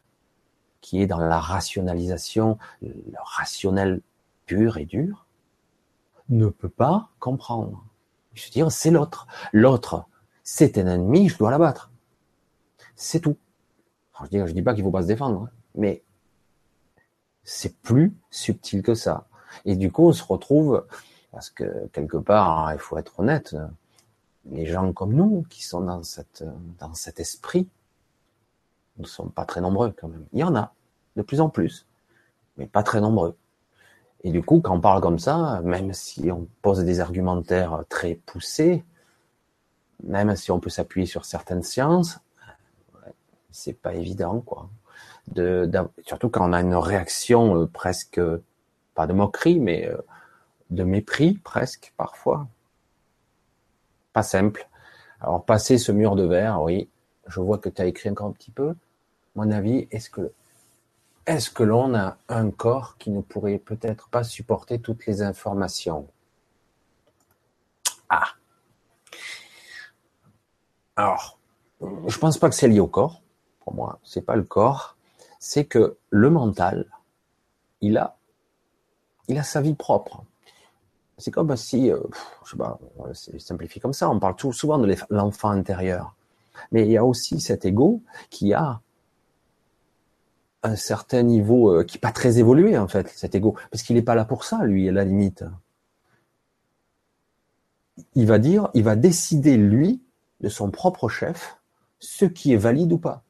qui est dans la rationalisation, le rationnel pur et dur, ne peut pas comprendre. Je veux dire, c'est l'autre. L'autre, c'est un ennemi, je dois l'abattre. C'est tout. je dis, je dis pas qu'il faut pas se défendre, hein, mais c'est plus subtil que ça. Et du coup, on se retrouve, parce que quelque part, hein, il faut être honnête, les gens comme nous, qui sont dans cette, dans cet esprit, ne sont pas très nombreux quand même. Il y en a, de plus en plus, mais pas très nombreux. Et du coup, quand on parle comme ça, même si on pose des argumentaires très poussés, même si on peut s'appuyer sur certaines sciences, c'est pas évident, quoi surtout quand on a une réaction euh, presque, pas de moquerie, mais euh, de mépris presque parfois. Pas simple. Alors passer ce mur de verre, oui, je vois que tu as écrit encore un petit peu. Mon avis, est-ce que est-ce que l'on a un corps qui ne pourrait peut-être pas supporter toutes les informations? Ah. Alors, je pense pas que c'est lié au corps. Pour moi, c'est pas le corps c'est que le mental, il a, il a sa vie propre. C'est comme si, euh, je sais pas, c'est simplifié comme ça, on parle tout souvent de l'enfant intérieur. Mais il y a aussi cet ego qui a un certain niveau euh, qui n'est pas très évolué en fait, cet ego, parce qu'il n'est pas là pour ça, lui, à la limite. Il va dire, il va décider lui de son propre chef ce qui est valide ou pas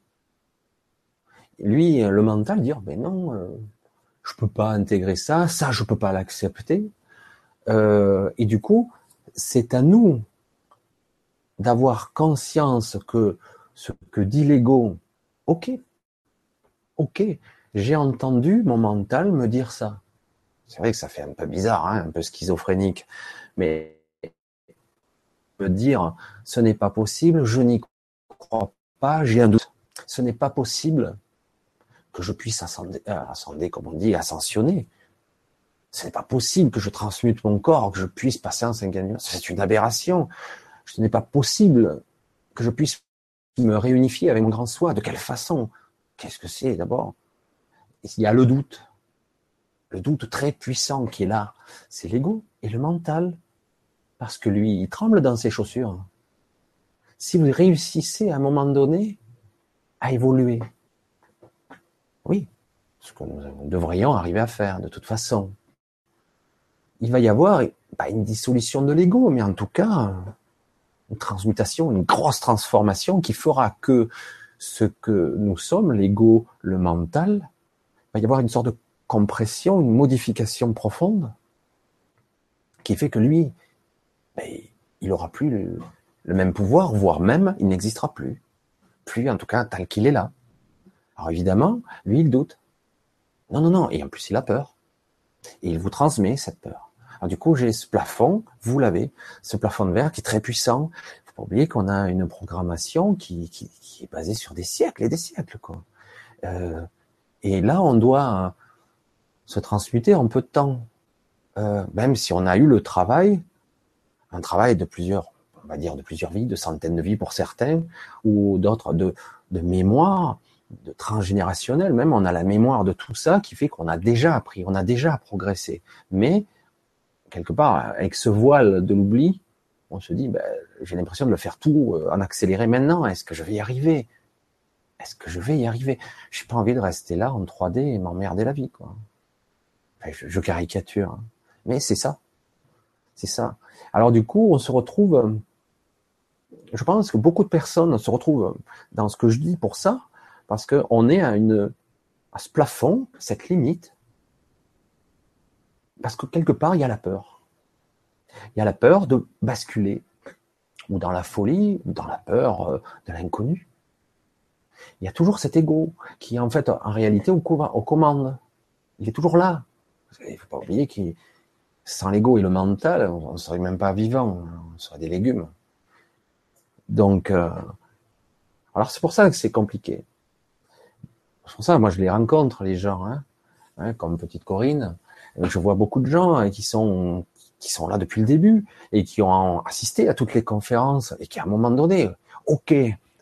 lui, le mental, dire, ben non, euh, je peux pas intégrer ça, ça, je peux pas l'accepter. Euh, et du coup, c'est à nous d'avoir conscience que ce que dit l'ego, ok, ok, j'ai entendu mon mental me dire ça. C'est vrai que ça fait un peu bizarre, hein, un peu schizophrénique, mais me dire ce n'est pas possible, je n'y crois pas, j'ai un doute. Ce n'est pas possible, que je puisse ascender, euh, comme on dit, ascensionner. Ce n'est pas possible que je transmute mon corps, que je puisse passer en cinquième C'est une aberration. Ce n'est pas possible que je puisse me réunifier avec mon grand soi. De quelle façon? Qu'est-ce que c'est d'abord? Il y a le doute. Le doute très puissant qui est là. C'est l'ego et le mental. Parce que lui, il tremble dans ses chaussures. Si vous réussissez à un moment donné à évoluer, oui, ce que nous devrions arriver à faire de toute façon. Il va y avoir pas une dissolution de l'ego, mais en tout cas une transmutation, une grosse transformation qui fera que ce que nous sommes, l'ego, le mental, il va y avoir une sorte de compression, une modification profonde qui fait que lui, ben, il aura plus le, le même pouvoir, voire même il n'existera plus. Plus en tout cas tel qu'il est là. Alors évidemment, lui il doute. Non, non, non, et en plus il a peur. Et il vous transmet cette peur. Alors du coup, j'ai ce plafond, vous l'avez, ce plafond de verre qui est très puissant. Faut pas oublier qu'on a une programmation qui, est basée sur des siècles et des siècles, quoi. Euh, et là, on doit se transmuter en peu de temps. Euh, même si on a eu le travail, un travail de plusieurs, on va dire de plusieurs vies, de centaines de vies pour certains, ou d'autres de, de mémoire, de transgénérationnel, même on a la mémoire de tout ça qui fait qu'on a déjà appris, on a déjà progressé. Mais quelque part, avec ce voile de l'oubli, on se dit, ben, j'ai l'impression de le faire tout euh, en accéléré maintenant. Est-ce que je vais y arriver? Est-ce que je vais y arriver? J'ai pas envie de rester là en 3D et m'emmerder la vie, quoi. je, caricature, hein. mais c'est ça, c'est ça. Alors du coup, on se retrouve. Euh, je pense que beaucoup de personnes se retrouvent dans ce que je dis pour ça, parce qu'on est à à ce plafond, cette limite, parce que quelque part, il y a la peur. Il y a la peur de basculer, ou dans la folie, ou dans la peur euh, de l'inconnu. Il y a toujours cet ego qui, en fait, en réalité, aux commandes. Il est toujours là. Il ne faut pas oublier que sans l'ego et le mental, on ne serait même pas vivant, on serait des légumes. Donc, euh, alors c'est pour ça que c'est compliqué. C'est pour ça, moi, je les rencontre, les gens, hein, hein, comme petite Corinne. Je vois beaucoup de gens hein, qui sont qui sont là depuis le début et qui ont assisté à toutes les conférences et qui, à un moment donné, ok,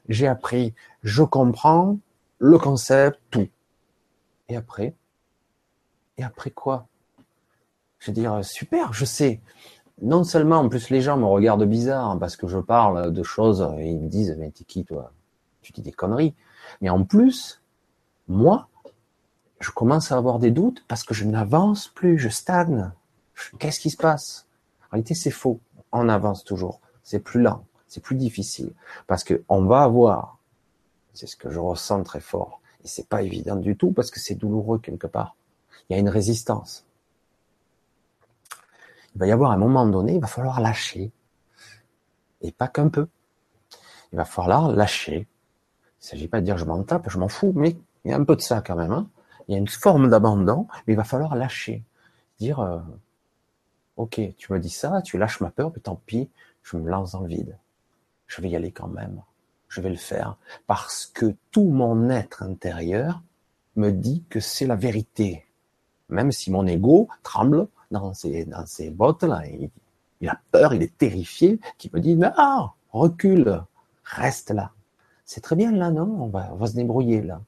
j'ai appris, je comprends le concept, tout. Et après, et après quoi? Je veux dire, super, je sais. Non seulement, en plus, les gens me regardent bizarre parce que je parle de choses et ils me disent, mais t'es qui toi? Tu dis des conneries. Mais en plus, moi, je commence à avoir des doutes parce que je n'avance plus, je stagne. Qu'est-ce qui se passe? En réalité, c'est faux. On avance toujours. C'est plus lent, c'est plus difficile parce que on va avoir. C'est ce que je ressens très fort et c'est pas évident du tout parce que c'est douloureux quelque part. Il y a une résistance. Il va y avoir un moment donné, il va falloir lâcher et pas qu'un peu. Il va falloir lâcher. Il s'agit pas de dire je m'en tape, je m'en fous, mais il y a un peu de ça quand même. Hein. Il y a une forme d'abandon, mais il va falloir lâcher. Dire, euh, ok, tu me dis ça, tu lâches ma peur, mais tant pis, je me lance dans le vide. Je vais y aller quand même. Je vais le faire parce que tout mon être intérieur me dit que c'est la vérité. Même si mon ego tremble dans ses, dans bottes là, il, a peur, il est terrifié, qui me dit non, recule, reste là. C'est très bien là, non? On va se débrouiller là.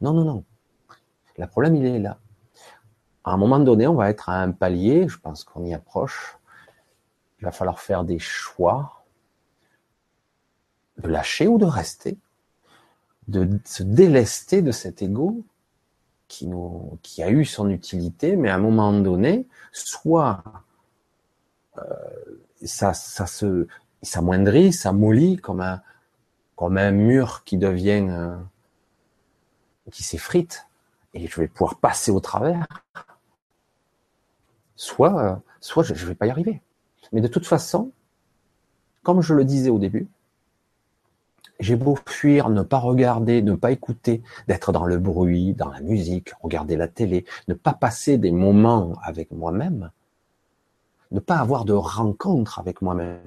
Non, non, non. Le problème, il est là. À un moment donné, on va être à un palier, je pense qu'on y approche. Il va falloir faire des choix. De lâcher ou de rester, de se délester de cet ego qui, a eu son utilité, mais à un moment donné, soit euh, ça, ça se s'amoindrit, ça mollit comme un, comme un mur qui devient euh, qui s'effrite. Et je vais pouvoir passer au travers, soit, euh, soit je ne vais pas y arriver. Mais de toute façon, comme je le disais au début, j'ai beau fuir, ne pas regarder, ne pas écouter, d'être dans le bruit, dans la musique, regarder la télé, ne pas passer des moments avec moi-même, ne pas avoir de rencontre avec moi-même.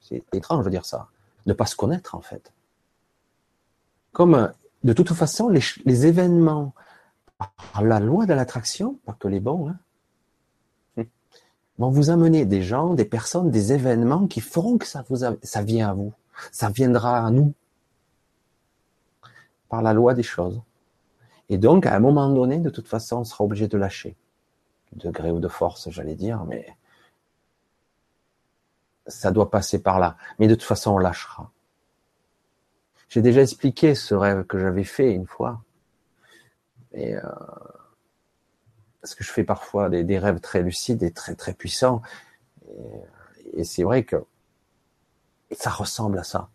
C'est étrange de dire ça. Ne pas se connaître, en fait. Comme de toute façon, les, événements, par la loi de l'attraction, pas que les bons, hein, vont vous amener des gens, des personnes, des événements qui feront que ça, vient à vous. Ça viendra à nous. Par la loi des choses. Et donc, à un moment donné, de toute façon, on sera obligé de lâcher. Degré ou de force, j'allais dire, mais ça doit passer par là. Mais de toute façon, on lâchera. J'ai déjà expliqué ce rêve que j'avais fait une fois. Et euh, parce que je fais parfois des, rêves très lucides et très très puissants. Et, c'est vrai que ça ressemble à ça.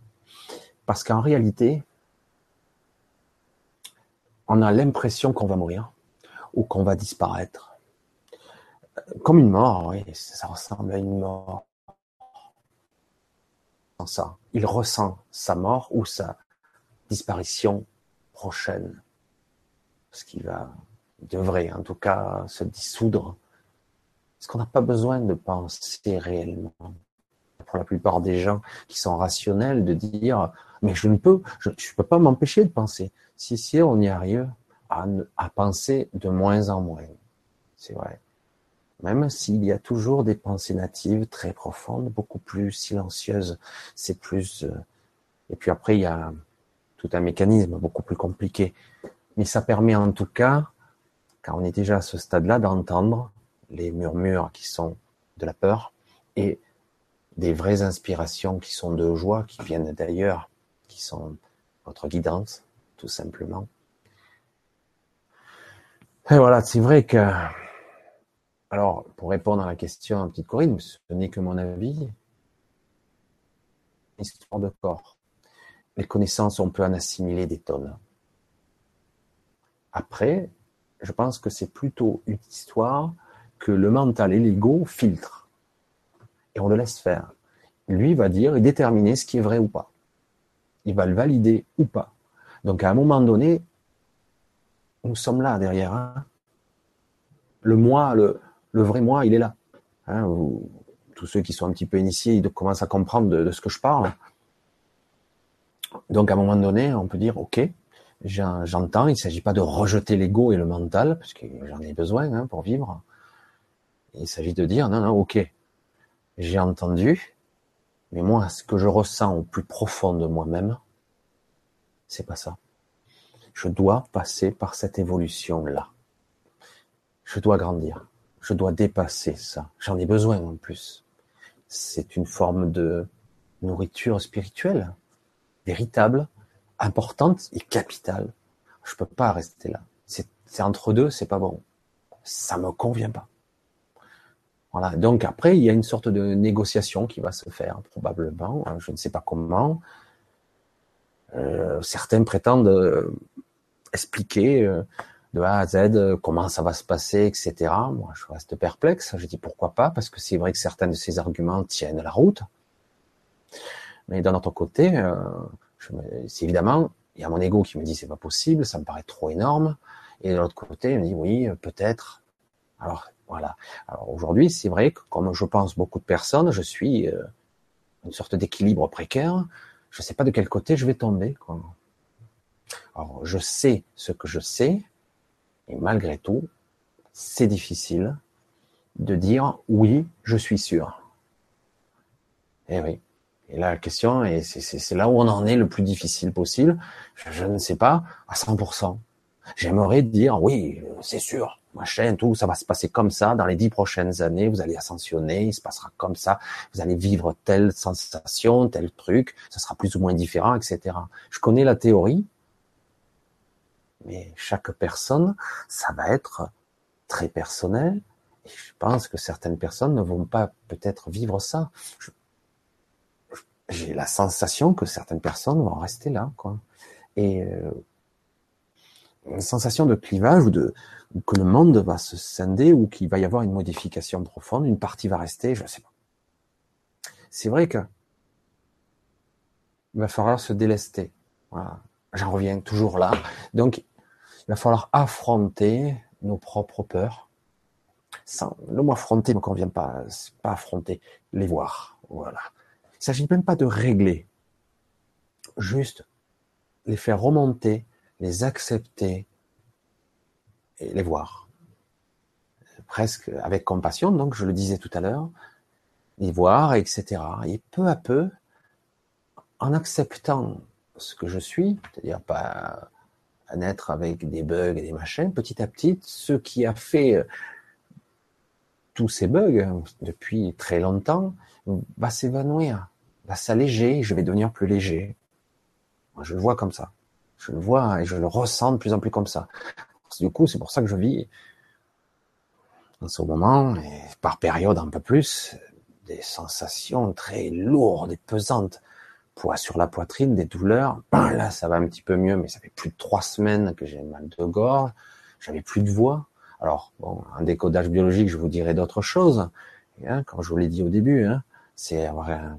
Parce qu'en réalité, on a l'impression qu'on va mourir ou qu'on va disparaître. Comme une mort, oui, ça ressemble à une mort. Il ressent sa mort ou sa disparition prochaine. Ce qui va, devrait en tout cas se dissoudre. Parce qu'on n'a pas besoin de penser réellement? Pour la plupart des gens qui sont rationnels, de dire mais je ne peux, je ne peux pas m'empêcher de penser. Si, si, on y arrive à, à penser de moins en moins. C'est vrai. Même s'il y a toujours des pensées natives très profondes, beaucoup plus silencieuses, c'est plus. Euh, et puis après, il y a tout un mécanisme beaucoup plus compliqué. Mais ça permet en tout cas, quand on est déjà à ce stade-là, d'entendre les murmures qui sont de la peur et des vraies inspirations qui sont de joie, qui viennent d'ailleurs, qui sont votre guidance, tout simplement. Et voilà, c'est vrai que, alors, pour répondre à la question à petite Corinne, ce n'est que mon avis, histoire de corps. Les connaissances, on peut en assimiler des tonnes. Après, je pense que c'est plutôt une histoire que le mental et l'ego filtrent. Et on le laisse faire. Lui va dire et déterminer ce qui est vrai ou pas il va le valider ou pas. Donc à un moment donné, nous sommes là derrière. Hein. Le moi, le, vrai moi, il est là. Hein. tous ceux qui sont un petit peu initiés, ils commencent à comprendre de, ce que je parle. Donc à un moment donné, on peut dire, ok, j'entends, il ne s'agit pas de rejeter l'ego et le mental, parce que j'en ai besoin hein, pour vivre. Il s'agit de dire, non, non, ok, j'ai entendu, mais moi, ce que je ressens au plus profond de moi-même, c'est pas ça. Je dois passer par cette évolution-là. Je dois grandir. Je dois dépasser ça. J'en ai besoin en plus. C'est une forme de nourriture spirituelle, véritable, importante et capitale. Je peux pas rester là. C'est entre deux, c'est pas bon. Ça me convient pas. Voilà. Donc après, il y a une sorte de négociation qui va se faire probablement. Hein, je ne sais pas comment. Euh, certains prétendent euh, expliquer euh, de A à Z comment ça va se passer, etc. Moi, je reste perplexe. Je dis pourquoi pas, parce que c'est vrai que certains de ces arguments tiennent la route. Mais d'un autre côté, c'est évidemment, il y a mon ego qui me dit c'est pas possible, ça me paraît trop énorme. Et de l'autre côté, il me dit oui, peut-être. Alors, voilà. Alors aujourd'hui, c'est vrai que comme je pense beaucoup de personnes, je suis euh, une sorte d'équilibre précaire. Je ne sais pas de quel côté je vais tomber. Alors je sais ce que je sais, et malgré tout, c'est difficile de dire oui, je suis sûr. Eh oui. Et la question, et c'est là où on en est le plus difficile possible. Je, je ne sais pas à 100%. J'aimerais dire oui, c'est sûr machin, tout, ça va se passer comme ça dans les dix prochaines années, vous allez ascensionner, il se passera comme ça, vous allez vivre telle sensation, tel truc, ça sera plus ou moins différent, etc. Je connais la théorie, mais chaque personne, ça va être très personnel, et je pense que certaines personnes ne vont pas peut-être vivre ça. J'ai la sensation que certaines personnes vont rester là, quoi. Et euh, une sensation de clivage ou de, que le monde va se scinder ou qu'il va y avoir une modification profonde, une partie va rester, je ne sais pas. C'est vrai que il va falloir se délester. Voilà. J'en reviens toujours là. Donc, il va falloir affronter nos propres peurs. Sans, le mot affronter ne me convient pas, c'est pas affronter, les voir. Voilà. Il ne s'agit même pas de régler. Juste les faire remonter, les accepter, et les voir. Presque avec compassion, donc je le disais tout à l'heure, les voir, etc. Et peu à peu, en acceptant ce que je suis, c'est-à-dire pas un être avec des bugs et des machins, petit à petit, ce qui a fait euh, tous ces bugs depuis très longtemps va s'évanouir, va s'alléger, je vais devenir plus léger. Moi, je le vois comme ça. Je le vois et je le ressens de plus en plus comme ça. Du coup, c'est pour ça que je vis en ce moment, et par période un peu plus, des sensations très lourdes et pesantes, poids sur la poitrine, des douleurs. Là, ça va un petit peu mieux, mais ça fait plus de trois semaines que j'ai mal de gorge, j'avais plus de voix. Alors, bon, un décodage biologique, je vous dirai d'autres choses. Hein, comme je vous l'ai dit au début, hein, c'est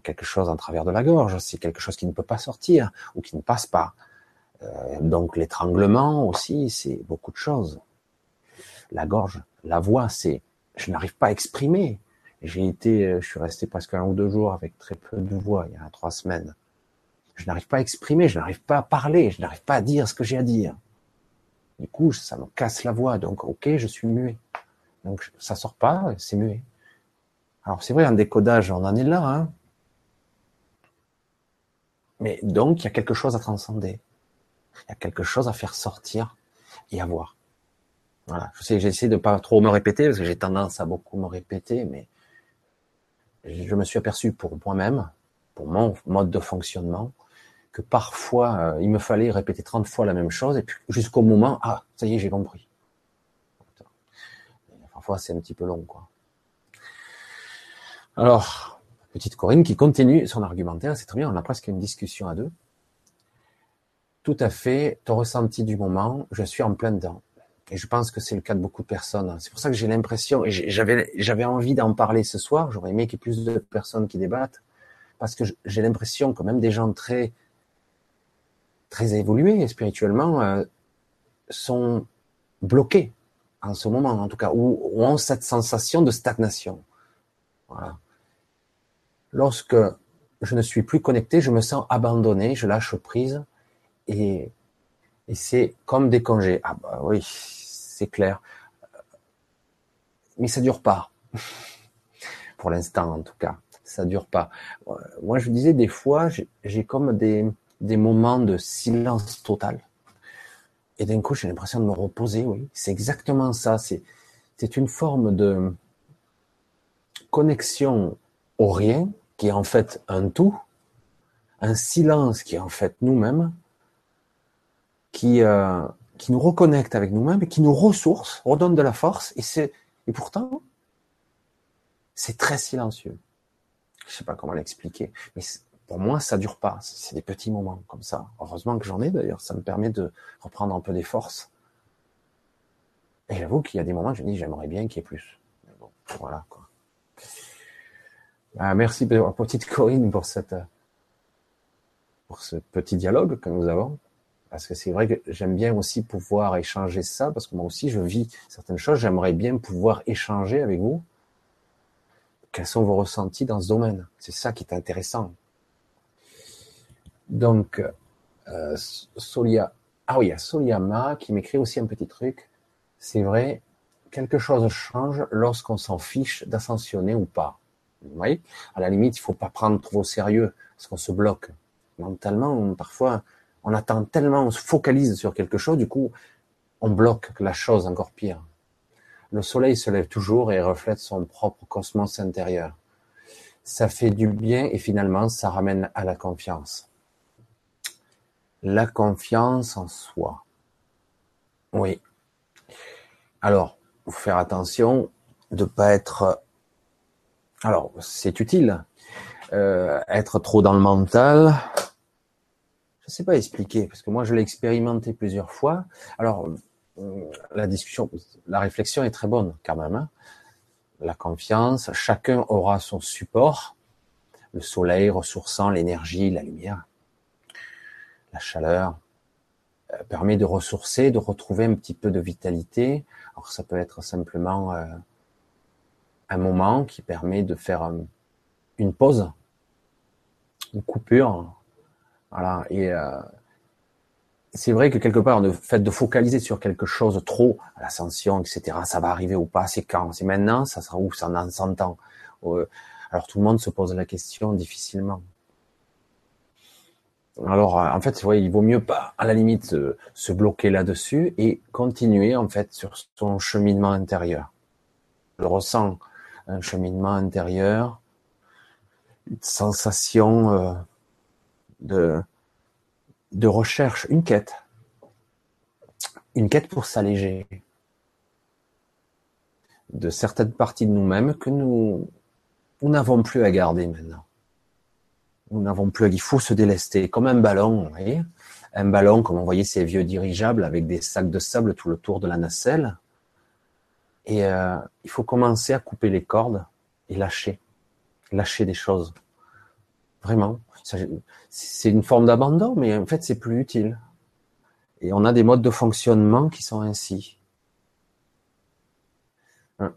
quelque chose en travers de la gorge, c'est quelque chose qui ne peut pas sortir ou qui ne passe pas. Euh, donc l'étranglement aussi, c'est beaucoup de choses. La gorge, la voix, c'est je n'arrive pas à exprimer. J'ai été, euh, je suis resté presque un ou deux jours avec très peu de voix il y a trois semaines. Je n'arrive pas à exprimer, je n'arrive pas à parler, je n'arrive pas à dire ce que j'ai à dire. Du coup, ça me casse la voix. Donc, ok, je suis muet. Donc, ça sort pas, c'est muet. Alors, c'est vrai, un décodage, on en est là, hein. Mais donc, il y a quelque chose à transcender. Il y a quelque chose à faire sortir et à voir. Voilà. Je sais, j'essaie de pas trop me répéter parce que j'ai tendance à beaucoup me répéter, mais je me suis aperçu pour moi-même, pour mon mode de fonctionnement, que parfois euh, il me fallait répéter 30 fois la même chose et puis jusqu'au moment ah ça y est j'ai compris. parfois c'est un petit peu long quoi. Alors petite Corinne qui continue son argumentaire, c'est très bien, on a presque une discussion à deux. Tout à fait, ton ressenti du moment, je suis en plein dedans. Et je pense que c'est le cas de beaucoup de personnes. C'est pour ça que j'ai l'impression, et j'avais, j'avais envie d'en parler ce soir, j'aurais aimé qu'il y ait plus de personnes qui débattent, parce que j'ai l'impression que même des gens très très évolués spirituellement euh, sont bloqués en ce moment, en tout cas, ou, ont cette sensation de stagnation. Voilà. Lorsque je ne suis plus connecté, je me sens abandonné, je lâche prise, et, c'est comme des congés. Ah bah oui, c'est clair. Mais ça dure pas. Pour l'instant, en tout cas, ça dure pas. Moi, je disais des fois, j'ai comme des, des moments de silence total. Et d'un coup, j'ai l'impression de me reposer, oui. C'est exactement ça. C'est, c'est une forme de connexion au rien, qui est en fait un tout, un silence qui est en fait nous-mêmes, qui, euh, qui nous reconnecte avec nous-mêmes et qui nous ressource, redonne de la force. Et c'est, et pourtant, c'est très silencieux. Je sais pas comment l'expliquer, mais pour moi, ça dure pas. C'est des petits moments comme ça. Heureusement que j'en ai d'ailleurs. Ça me permet de reprendre un peu des forces. Et j'avoue qu'il y a des moments je me dis, j'aimerais bien qu'il y ait plus. Mais bon, voilà, quoi. Ah, merci, petite Corinne, pour cette, pour ce petit dialogue que nous avons. Parce que c'est vrai que j'aime bien aussi pouvoir échanger ça, parce que moi aussi, je vis certaines choses. J'aimerais bien pouvoir échanger avec vous. Quels sont vos ressentis dans ce domaine? C'est ça qui est intéressant. Donc, euh, Solia, ah oui, il y a Soliama qui m'écrit aussi un petit truc. C'est vrai, quelque chose change lorsqu'on s'en fiche d'ascensionner ou pas. Vous voyez À la limite, il faut pas prendre trop au sérieux parce qu'on se bloque. Mentalement, parfois, on attend tellement, on se focalise sur quelque chose, du coup, on bloque la chose encore pire. Le soleil se lève toujours et reflète son propre cosmos intérieur. Ça fait du bien et finalement, ça ramène à la confiance. La confiance en soi. Oui. Alors, faire attention de pas être. Alors, c'est utile. Euh, être trop dans le mental. Je sais pas expliquer parce que moi je l'ai expérimenté plusieurs fois. Alors, euh, la discussion, la réflexion est très bonne quand même. Hein. la confiance, chacun aura son support. Le soleil ressourçant l'énergie, la lumière la chaleur euh, permet de ressourcer, de retrouver un petit peu de vitalité. Alors ça peut être simplement euh, un moment qui permet de faire euh, une pause, une coupure. Voilà. Et c'est vrai que quelque part, le fait de focaliser sur quelque chose trop, l'ascension, etc., ça va arriver ou pas, c'est quand C'est maintenant, ça sera où Ça en 100 ans. Alors tout le monde se pose la question difficilement. Alors, euh, en fait, il vaut mieux pas, à la limite, se bloquer là-dessus et continuer, en fait, sur son cheminement intérieur. Je ressens un cheminement intérieur, une sensation euh, de, recherche, une quête. Une quête pour s'alléger de certaines parties de nous-mêmes que nous n'avons plus à garder maintenant. Nous n'avons plus à, il faut se délester, comme un ballon, un ballon, comme on voyait ces vieux dirigeables avec des sacs de sable tout le tour de la nacelle. Et euh, il faut commencer à couper les cordes et lâcher, lâcher des choses. Vraiment, c'est une forme d'abandon, mais en fait c'est plus utile. Et on a des modes de fonctionnement qui sont ainsi. Hein.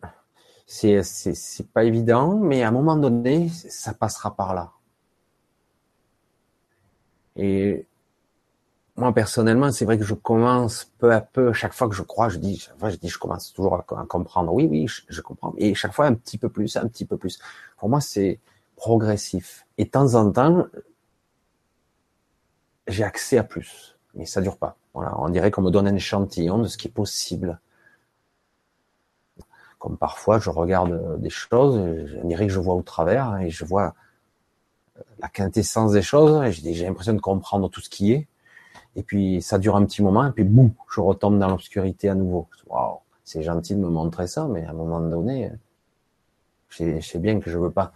C'est c'est pas évident, mais à un moment donné, ça passera par là. Et moi personnellement, c'est vrai que je commence peu à peu, chaque fois que je crois, je dis, je dis, je commence toujours à, comprendre. Oui, oui, je, comprends. Et chaque fois un petit peu plus, un petit peu plus. Pour moi, c'est progressif. Et de temps en temps, j'ai accès à plus, mais ça dure pas. Voilà, on dirait qu'on me donne un échantillon de ce qui est possible. Comme parfois, je regarde des choses, on dirait que je vois au travers et je vois la quintessence des choses. Et j'ai l'impression de comprendre tout ce qui est et puis ça dure un petit moment, et puis boum, je retombe dans l'obscurité à nouveau. Waouh, c'est gentil de me montrer ça, mais à un moment donné, je sais bien que je veux pas.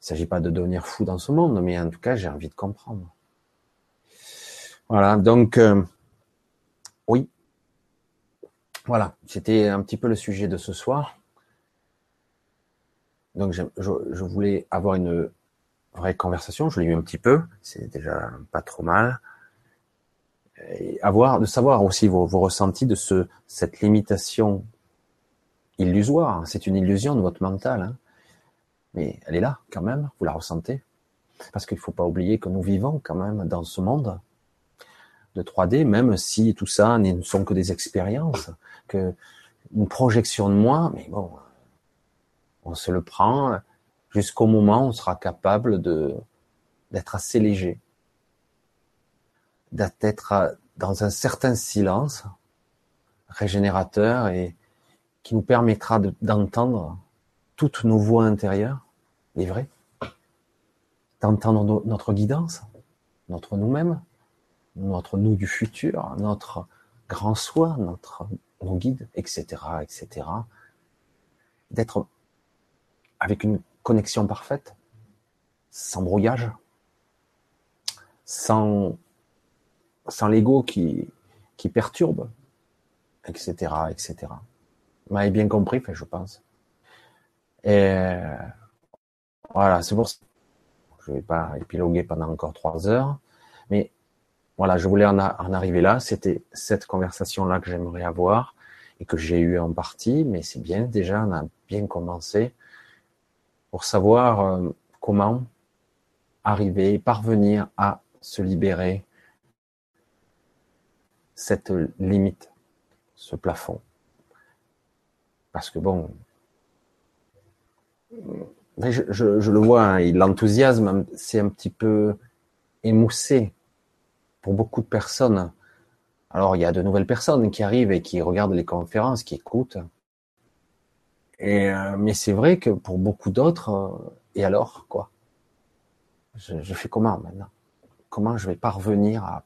Il s'agit pas de devenir fou dans ce monde, mais en tout cas, j'ai envie de comprendre. Voilà, donc euh, oui, voilà, c'était un petit peu le sujet de ce soir. Donc je, je voulais avoir une vraie conversation. Je l'ai eu un petit peu, c'est déjà pas trop mal avoir, de savoir aussi vos, ressentis de ce, cette limitation illusoire. C'est une illusion de votre mental, hein. mais elle est là quand même. Vous la ressentez parce qu'il faut pas oublier que nous vivons quand même dans ce monde de 3D, même si tout ça ne sont que des expériences, que une projection de moi, mais bon, on se le prend jusqu'au moment où on sera capable de d'être assez léger d'être dans un certain silence régénérateur et qui nous permettra d'entendre toutes nos voix intérieures, les vraies, d'entendre notre guidance, notre nous-mêmes, notre nous du futur, notre grand soi, notre nos guides, etc., etc. D'être avec une connexion parfaite, sans brouillage, sans sans l'ego qui, qui perturbe, etc., etc. Vous m'avez bien compris, je pense. Et voilà, c'est pour ça. Je vais pas épiloguer pendant encore trois heures, mais voilà, je voulais en, en arriver là. C'était cette conversation-là que j'aimerais avoir et que j'ai eu en partie, mais c'est bien. Déjà, on a bien commencé pour savoir euh, comment arriver, parvenir à se libérer cette limite, ce plafond. Parce que bon, je, le vois, hein, l'enthousiasme, c'est un petit peu émoussé pour beaucoup de personnes. Alors, il y a de nouvelles personnes qui arrivent et qui regardent les conférences, qui écoutent. Et, euh, mais c'est vrai que pour beaucoup d'autres, euh, et alors, quoi? Je fais comment maintenant? Comment je vais parvenir à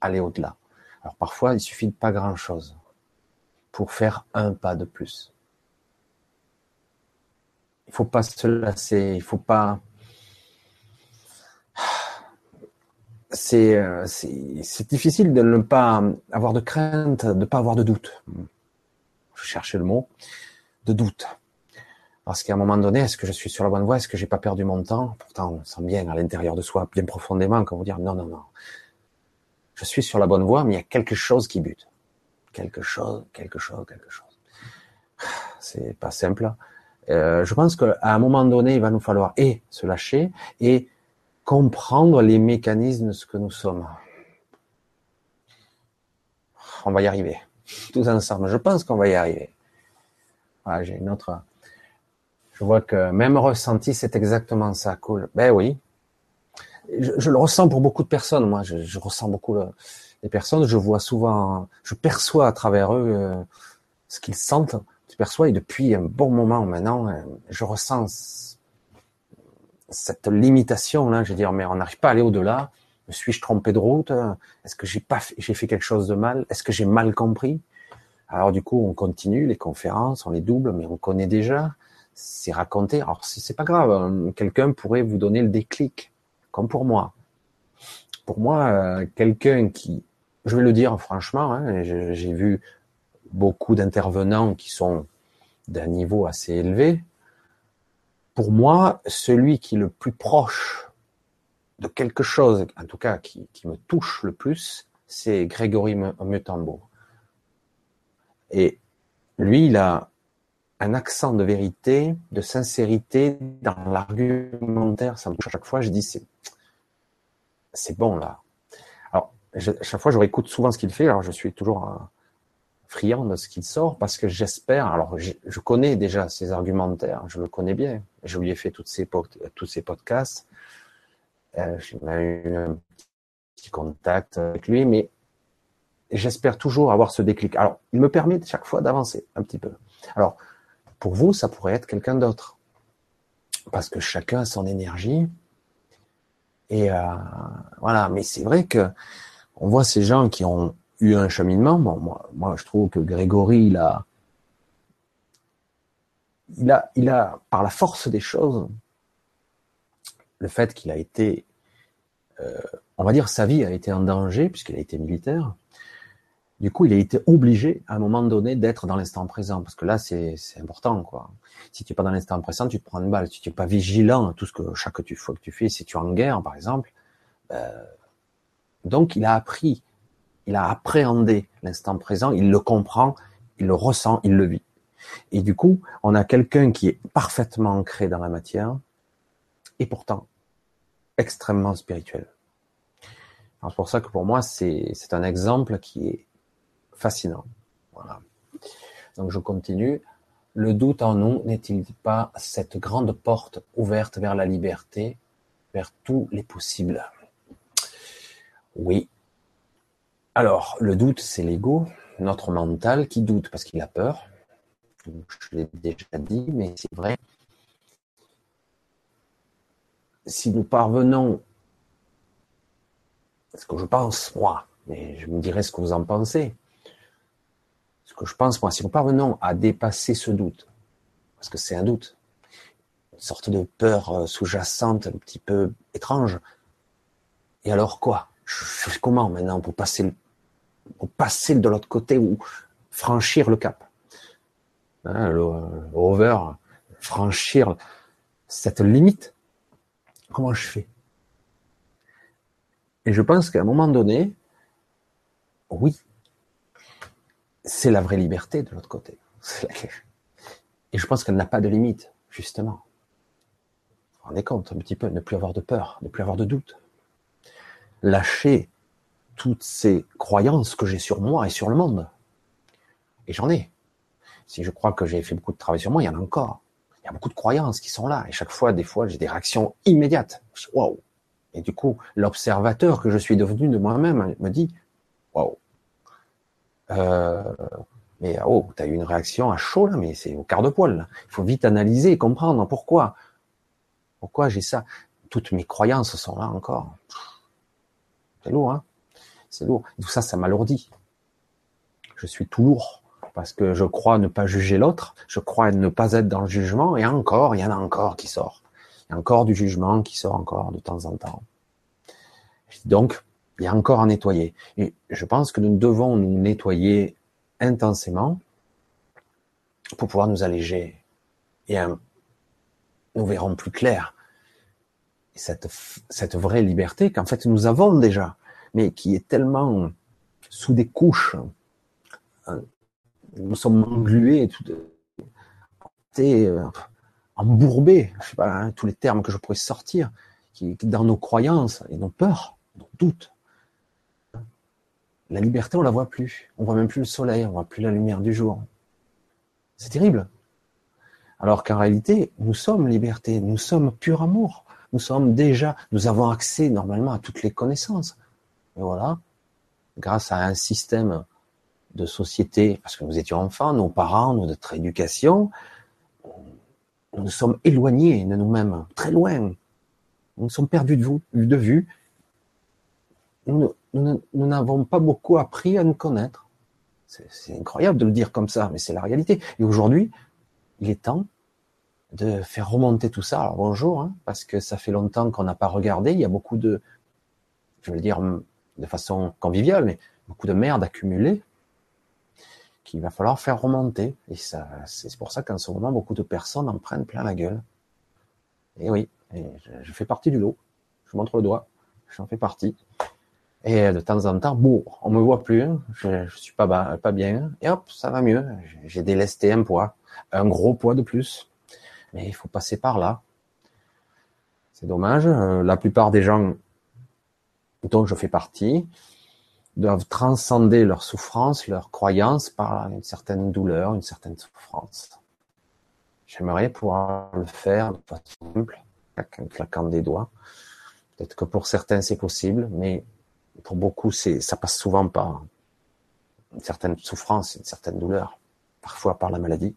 aller au-delà? Alors parfois, il suffit de pas grand-chose pour faire un pas de plus. Il faut pas se lasser, il faut pas. C'est euh, c'est difficile de ne pas avoir de crainte, de ne pas avoir de doute. Je cherchais le mot de doute. Parce qu'à un moment donné, est-ce que je suis sur la bonne voie? Est-ce que j'ai pas perdu mon temps? Pourtant, on sent bien à l'intérieur de soi, bien profondément, qu'on vous dire non, non, non je suis sur la bonne voie, mais il y a quelque chose qui bute. Quelque chose, quelque chose, quelque chose. C'est pas simple. Euh, je pense qu'à un moment donné, il va nous falloir et se lâcher et comprendre les mécanismes de ce que nous sommes. On va y arriver. Tous ensemble. Je pense qu'on va y arriver. Voilà, j'ai une autre. Je vois que même ressenti, c'est exactement ça. Cool. Ben oui, je, le ressens pour beaucoup de personnes. Moi, je, je ressens beaucoup les personnes. Je vois souvent, je perçois à travers eux euh, ce qu'ils sentent. Je perçois et depuis un bon moment maintenant, euh, je ressens cette limitation là. Je veux dire, mais on n'arrive pas à aller au-delà. Me suis-je trompé de route? Est-ce que j'ai pas, j'ai fait quelque chose de mal? Est-ce que j'ai mal compris? Alors du coup, on continue les conférences, on les double, mais on connaît déjà. c'est raconté. Alors c'est pas grave, hein. quelqu'un pourrait vous donner le déclic, comme pour moi. Pour moi, euh, quelqu'un qui, je vais le dire franchement, hein, j'ai vu beaucoup d'intervenants qui sont d'un niveau assez élevé. Pour moi, celui qui est le plus proche de quelque chose, en tout cas qui, qui me touche le plus, c'est Grégory Mutambo. Et lui, il a un accent de vérité, de sincérité dans l'argumentaire. Ça me touche à chaque fois. Je dis, c'est, c'est bon là. Alors, chaque fois, je réécoute souvent ce qu'il fait. Alors, je suis toujours euh, friand de ce qu'il sort parce que j'espère. Alors, je, connais déjà ses argumentaires. Je le connais bien. Je lui ai fait toutes ces, tous ces podcasts. Euh, j'ai eu un petit contact avec lui, mais j'espère toujours avoir ce déclic. Alors, il me permet chaque fois d'avancer un petit peu. Alors, pour vous, ça pourrait être quelqu'un d'autre. Parce que chacun a son énergie. Et euh, voilà, mais c'est vrai que on voit ces gens qui ont eu un cheminement. Moi, je trouve que Grégory, il a, il a, il a, par la force des choses, le fait qu'il a été, euh, on va dire, sa vie a été en danger puisqu'il a été militaire. Du coup, il a été obligé, à un moment donné, d'être dans l'instant présent, parce que là, c'est important, quoi. Si tu es pas dans l'instant présent, tu te prends une balle. Si tu es pas vigilant à tout ce que chaque fois que tu fais, si tu es en guerre, par exemple, euh, donc il a appris, il a appréhendé l'instant présent, il le comprend, il le ressent, il le vit. Et du coup, on a quelqu'un qui est parfaitement ancré dans la matière, et pourtant extrêmement spirituel. C'est pour ça que pour moi, c'est un exemple qui est fascinant. Voilà. Donc je continue. Le doute en nous n'est-il pas cette grande porte ouverte vers la liberté, vers tous les possibles? Oui. Alors, le doute, c'est l'ego, notre mental qui doute parce qu'il a peur. Je l'ai déjà dit, mais c'est vrai. Si nous parvenons, ce que je pense, moi, mais je me dirai ce que vous en pensez, ce que je pense, moi, si nous parvenons à dépasser ce doute, parce que c'est un doute, une sorte de peur euh, sous-jacente, un petit peu étrange, et alors quoi? Comment maintenant pour passer, pour passer de l'autre côté ou franchir le cap? Hein, le, over, franchir cette limite, comment je fais? Et je pense qu'à un moment donné, oui, c'est la vraie liberté de l'autre côté. Et je pense qu'elle n'a pas de limite, justement. Vous vous rendez compte un petit peu, ne plus avoir de peur, ne plus avoir de doute. Lâcher toutes ces croyances que j'ai sur moi et sur le monde. Et j'en ai. Si je crois que j'ai fait beaucoup de travail sur moi, il y en a encore. Il y a beaucoup de croyances qui sont là. Et chaque fois, des fois, j'ai des réactions immédiates. Waouh! Et du coup, l'observateur que je suis devenu de moi-même me dit, waouh, euh, mais oh, tu as eu une réaction à chaud là, mais c'est au quart de poil. Il faut vite analyser et comprendre pourquoi. Pourquoi j'ai ça? Toutes mes croyances sont là encore. C'est lourd, hein C'est lourd. tout ça, ça m'alourdit. Je suis tout lourd parce que je crois ne pas juger l'autre, je crois ne pas être dans le jugement, et encore, il y en a encore qui sort. Il y a encore du jugement qui sort encore de temps en temps. Donc, il y a encore à nettoyer. Et je pense que nous devons nous nettoyer intensément pour pouvoir nous alléger. Et nous verrons plus clair. cette, vraie liberté qu'en fait nous avons déjà, mais qui est tellement sous des couches. Hein, nous sommes englués, euh, embourbés, je sais pas, hein, tous les termes que je pourrais sortir, dans nos croyances et nos peurs, nos doutes. La liberté, on la voit plus. On voit même plus le soleil, on voit plus la lumière du jour. C'est terrible. Alors qu'en réalité, nous sommes liberté, nous sommes pur amour. Nous sommes déjà, nous avons accès normalement à toutes les connaissances. Et voilà, grâce à un système de société, parce que nous étions enfants, nos parents, notre éducation, nous sommes éloignés de nous-mêmes, très loin. Nous sommes perdus de, vue, nous n'avons pas beaucoup appris à nous connaître. C'est incroyable de le dire comme ça, mais c'est la réalité. Et aujourd'hui, il est temps de faire remonter tout ça. Alors bonjour, hein, parce que ça fait longtemps qu'on n'a pas regardé. Il y a beaucoup de, je veux dire de façon conviviale, mais beaucoup de merde accumulée qu'il va falloir faire remonter. Et ça, c'est pour ça qu'en ce moment, beaucoup de personnes en prennent plein la gueule. Et oui, je, fais partie du lot. Je montre le doigt. J'en fais partie. Et de temps en temps, bon, on me voit plus, hein. je, je suis pas, bien, et hop, ça va mieux. J'ai délesté un poids, un gros poids de plus. Mais il faut passer par là. C'est dommage. Euh, la plupart des gens dont je fais partie doivent transcender leur souffrance, leur croyance par une certaine douleur, une certaine souffrance. J'aimerais pouvoir le faire de façon simple, en claquant des doigts. Peut-être que pour certains c'est possible, mais pour beaucoup ça passe souvent par une certaine souffrance, une certaine douleur, parfois par la maladie.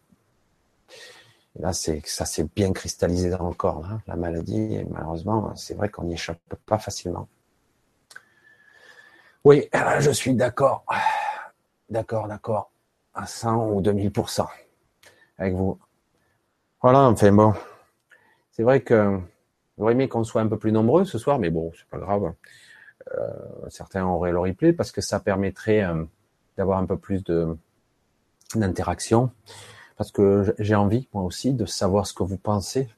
Et là, ça s'est bien cristallisé dans le corps, la maladie. Et malheureusement, c'est vrai qu'on n'y échappe pas facilement. Oui, je suis d'accord. D'accord, d'accord. À 100 ou 2000% avec vous. Voilà, enfin bon. C'est vrai que j'aurais aimé qu'on soit un peu plus nombreux ce soir, mais bon, c'est pas grave. Euh, certains auraient le replay parce que ça permettrait euh, d'avoir un peu plus de d'interaction parce que j'ai envie, moi aussi, de savoir ce que vous pensez,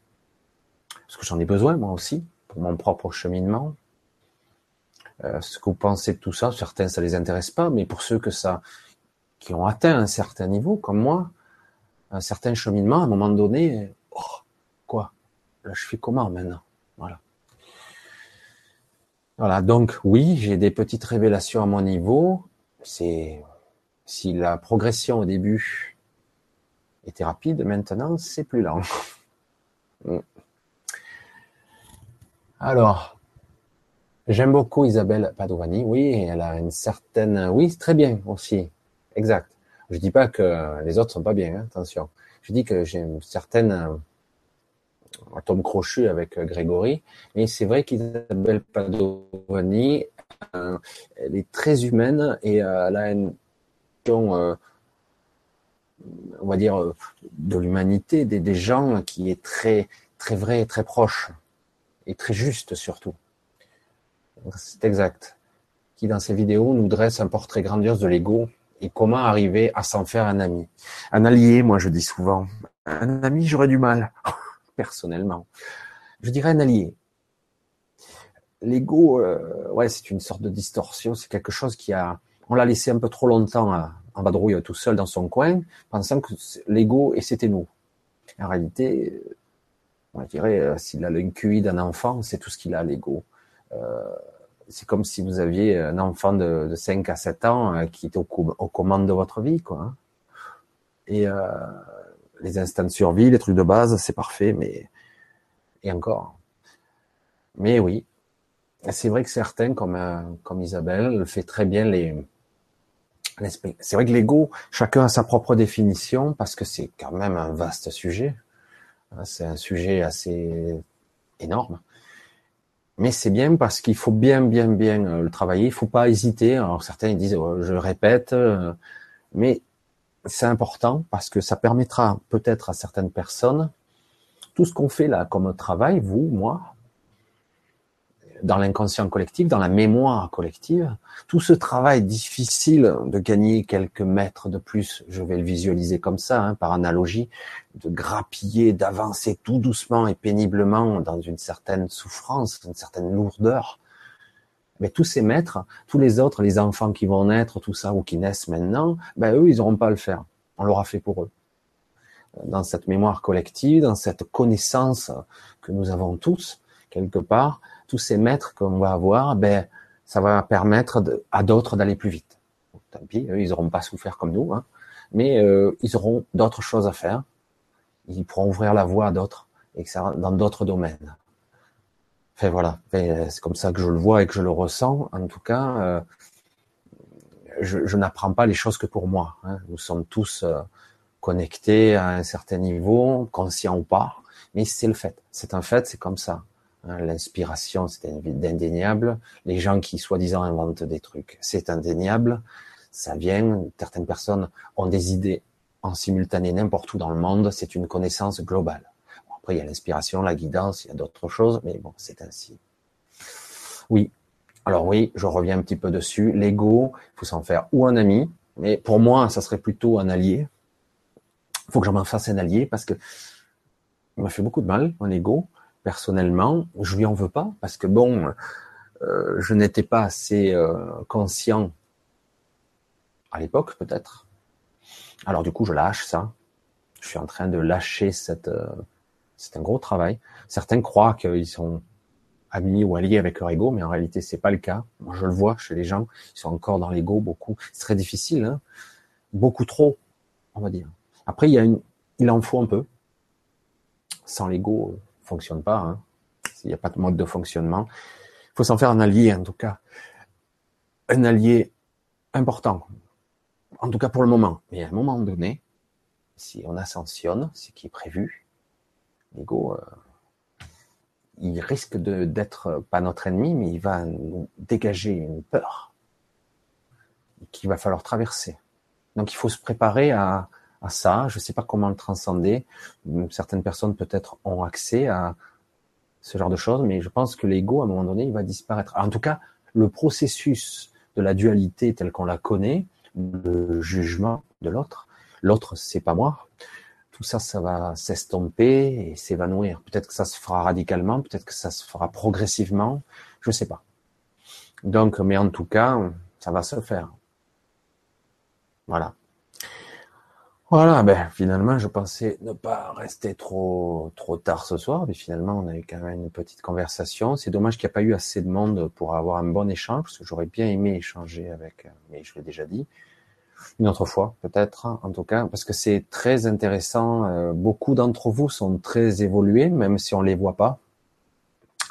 parce que j'en ai besoin, moi aussi, pour mon propre cheminement. Euh, ce que vous pensez de tout ça, certains, ça les intéresse pas, mais pour ceux que ça, qui ont atteint un certain niveau, comme moi, un certain cheminement, à un moment donné, oh, quoi? Là, je fais comment maintenant? Voilà. Voilà, donc oui, j'ai des petites révélations à mon niveau. C'est si la progression au début était rapide. Maintenant, c'est plus lent. Mm. Alors, j'aime beaucoup Isabelle Padovani. Oui, elle a une certaine. Oui, très bien aussi. Exact. Je dis pas que les autres sont pas bien. Hein, attention. Je dis que j'ai une certaine euh, atome crochu avec euh, Grégory. Mais c'est vrai qu'Isabelle Padovani, euh, elle est très humaine et elle a une on va dire, euh, de l'humanité, des, gens qui est très, très vrai, très proche et très juste surtout. C'est exact. Qui dans ses vidéos nous dresse un portrait grandiose de l'ego et comment arriver à s'en faire un ami. Un allié, moi je dis souvent. Un ami, j'aurais du mal, personnellement. Je dirais un allié. L'ego, euh, ouais, c'est une sorte de distorsion, c'est quelque chose qui a, on l'a laissé un peu trop longtemps à, en vadrouille tout seul dans son coin, pensant que l'ego et c'était nous. En réalité, on dirait, euh, s'il a le d'un enfant, c'est tout ce qu'il a, l'ego. Euh, c'est comme si vous aviez un enfant de, de 5 à 7 ans euh, qui est aux, commandes de votre vie, quoi. Hein. Et euh, les instants de survie, les trucs de base, c'est parfait, mais et encore. Mais oui, c'est vrai que certains, comme comme Isabelle, le fait très bien les c'est vrai que l'ego, chacun a sa propre définition parce que c'est quand même un vaste sujet. Hein, c'est un sujet assez énorme. Mais c'est bien parce qu'il faut bien, bien, bien euh, le travailler. Il faut pas hésiter. Alors certains disent, oh, je répète, euh, mais c'est important parce que ça permettra peut-être à certaines personnes tout ce qu'on fait là comme travail, vous, moi, dans l'inconscient collectif, dans la mémoire collective, tout ce travail difficile de gagner quelques mètres de plus, je vais le visualiser comme ça, hein, par analogie, de grappiller, d'avancer tout doucement et péniblement dans une certaine souffrance, une certaine lourdeur. Mais tous ces maîtres, tous les autres, les enfants qui vont naître, tout ça, ou qui naissent maintenant, ben eux, ils n'auront pas à le faire. On l'aura fait pour eux. Dans cette mémoire collective, dans cette connaissance que nous avons tous, quelque part, tous ces maîtres qu'on va avoir, ben, ça va permettre à d'autres d'aller plus vite. Tant pis, ils n'auront pas souffert comme nous, hein, mais euh, ils auront d'autres choses à faire. Ils pourront ouvrir la voie à d'autres, et que ça dans d'autres domaines. Voilà, c'est comme ça que je le vois et que je le ressens. En tout cas, euh, je, je n'apprends pas les choses que pour moi. Hein. Nous sommes tous euh, connectés à un certain niveau, conscients ou pas, mais c'est le fait. C'est un fait, c'est comme ça. Hein, l'inspiration, c'est indéniable. Les gens qui soi-disant inventent des trucs, c'est indéniable. Ça vient. Certaines personnes ont des idées en simultané n'importe où dans le monde. C'est une connaissance globale. Il y a l'inspiration, la guidance, il y a d'autres choses, mais bon, c'est ainsi. Oui. Alors oui, je reviens un petit peu dessus. L'ego, il faut s'en faire ou un ami, mais pour moi, ça serait plutôt un allié. Il faut que j'en m'en fasse un allié parce que il m'a fait beaucoup de mal, mon ego. Personnellement, je lui en veux pas parce que bon, euh, je n'étais pas assez euh, conscient à l'époque peut-être. Alors du coup, je lâche ça. Je suis en train de lâcher cette. Euh, c'est un gros travail. Certains croient qu'ils sont amis ou alliés avec leur ego, mais en réalité, c'est pas le cas. Moi, je le vois chez les gens, ils sont encore dans l'ego beaucoup. C'est très difficile, hein beaucoup trop, on va dire. Après, il y a une, il en faut un peu. Sans l'ego, fonctionne pas. Hein. Il n'y a pas de mode de fonctionnement. Il faut s'en faire un allié, en tout cas, un allié important. En tout cas pour le moment. Mais à un moment donné, si on ascensionne, ce qui est prévu, l'ego, euh, il risque d'être pas notre ennemi, mais il va nous dégager une peur qu'il va falloir traverser. Donc il faut se préparer à, ça. Je ne sais pas comment le transcender. Certaines personnes peut-être ont accès à ce genre de choses, mais je pense que l'ego, à un moment donné, il va disparaître. En tout cas, le processus de la dualité tel qu'on la connaît, le jugement de l'autre, l'autre c'est pas moi, tout ça, ça va s'estomper et s'évanouir. Peut-être que ça se fera radicalement, peut-être que ça se fera progressivement, je sais pas. Donc, mais en tout cas, ça va se faire. Voilà. Voilà, ben finalement, je pensais ne pas rester trop trop tard ce soir, mais finalement, on a eu quand même une petite conversation. C'est dommage qu'il n'y a pas eu assez de monde pour avoir un bon échange, parce que j'aurais bien aimé échanger avec, mais je l'ai déjà dit, une autre fois, peut-être, en tout cas, parce que c'est très intéressant. Euh, beaucoup d'entre vous sont très évolués, même si on les voit pas,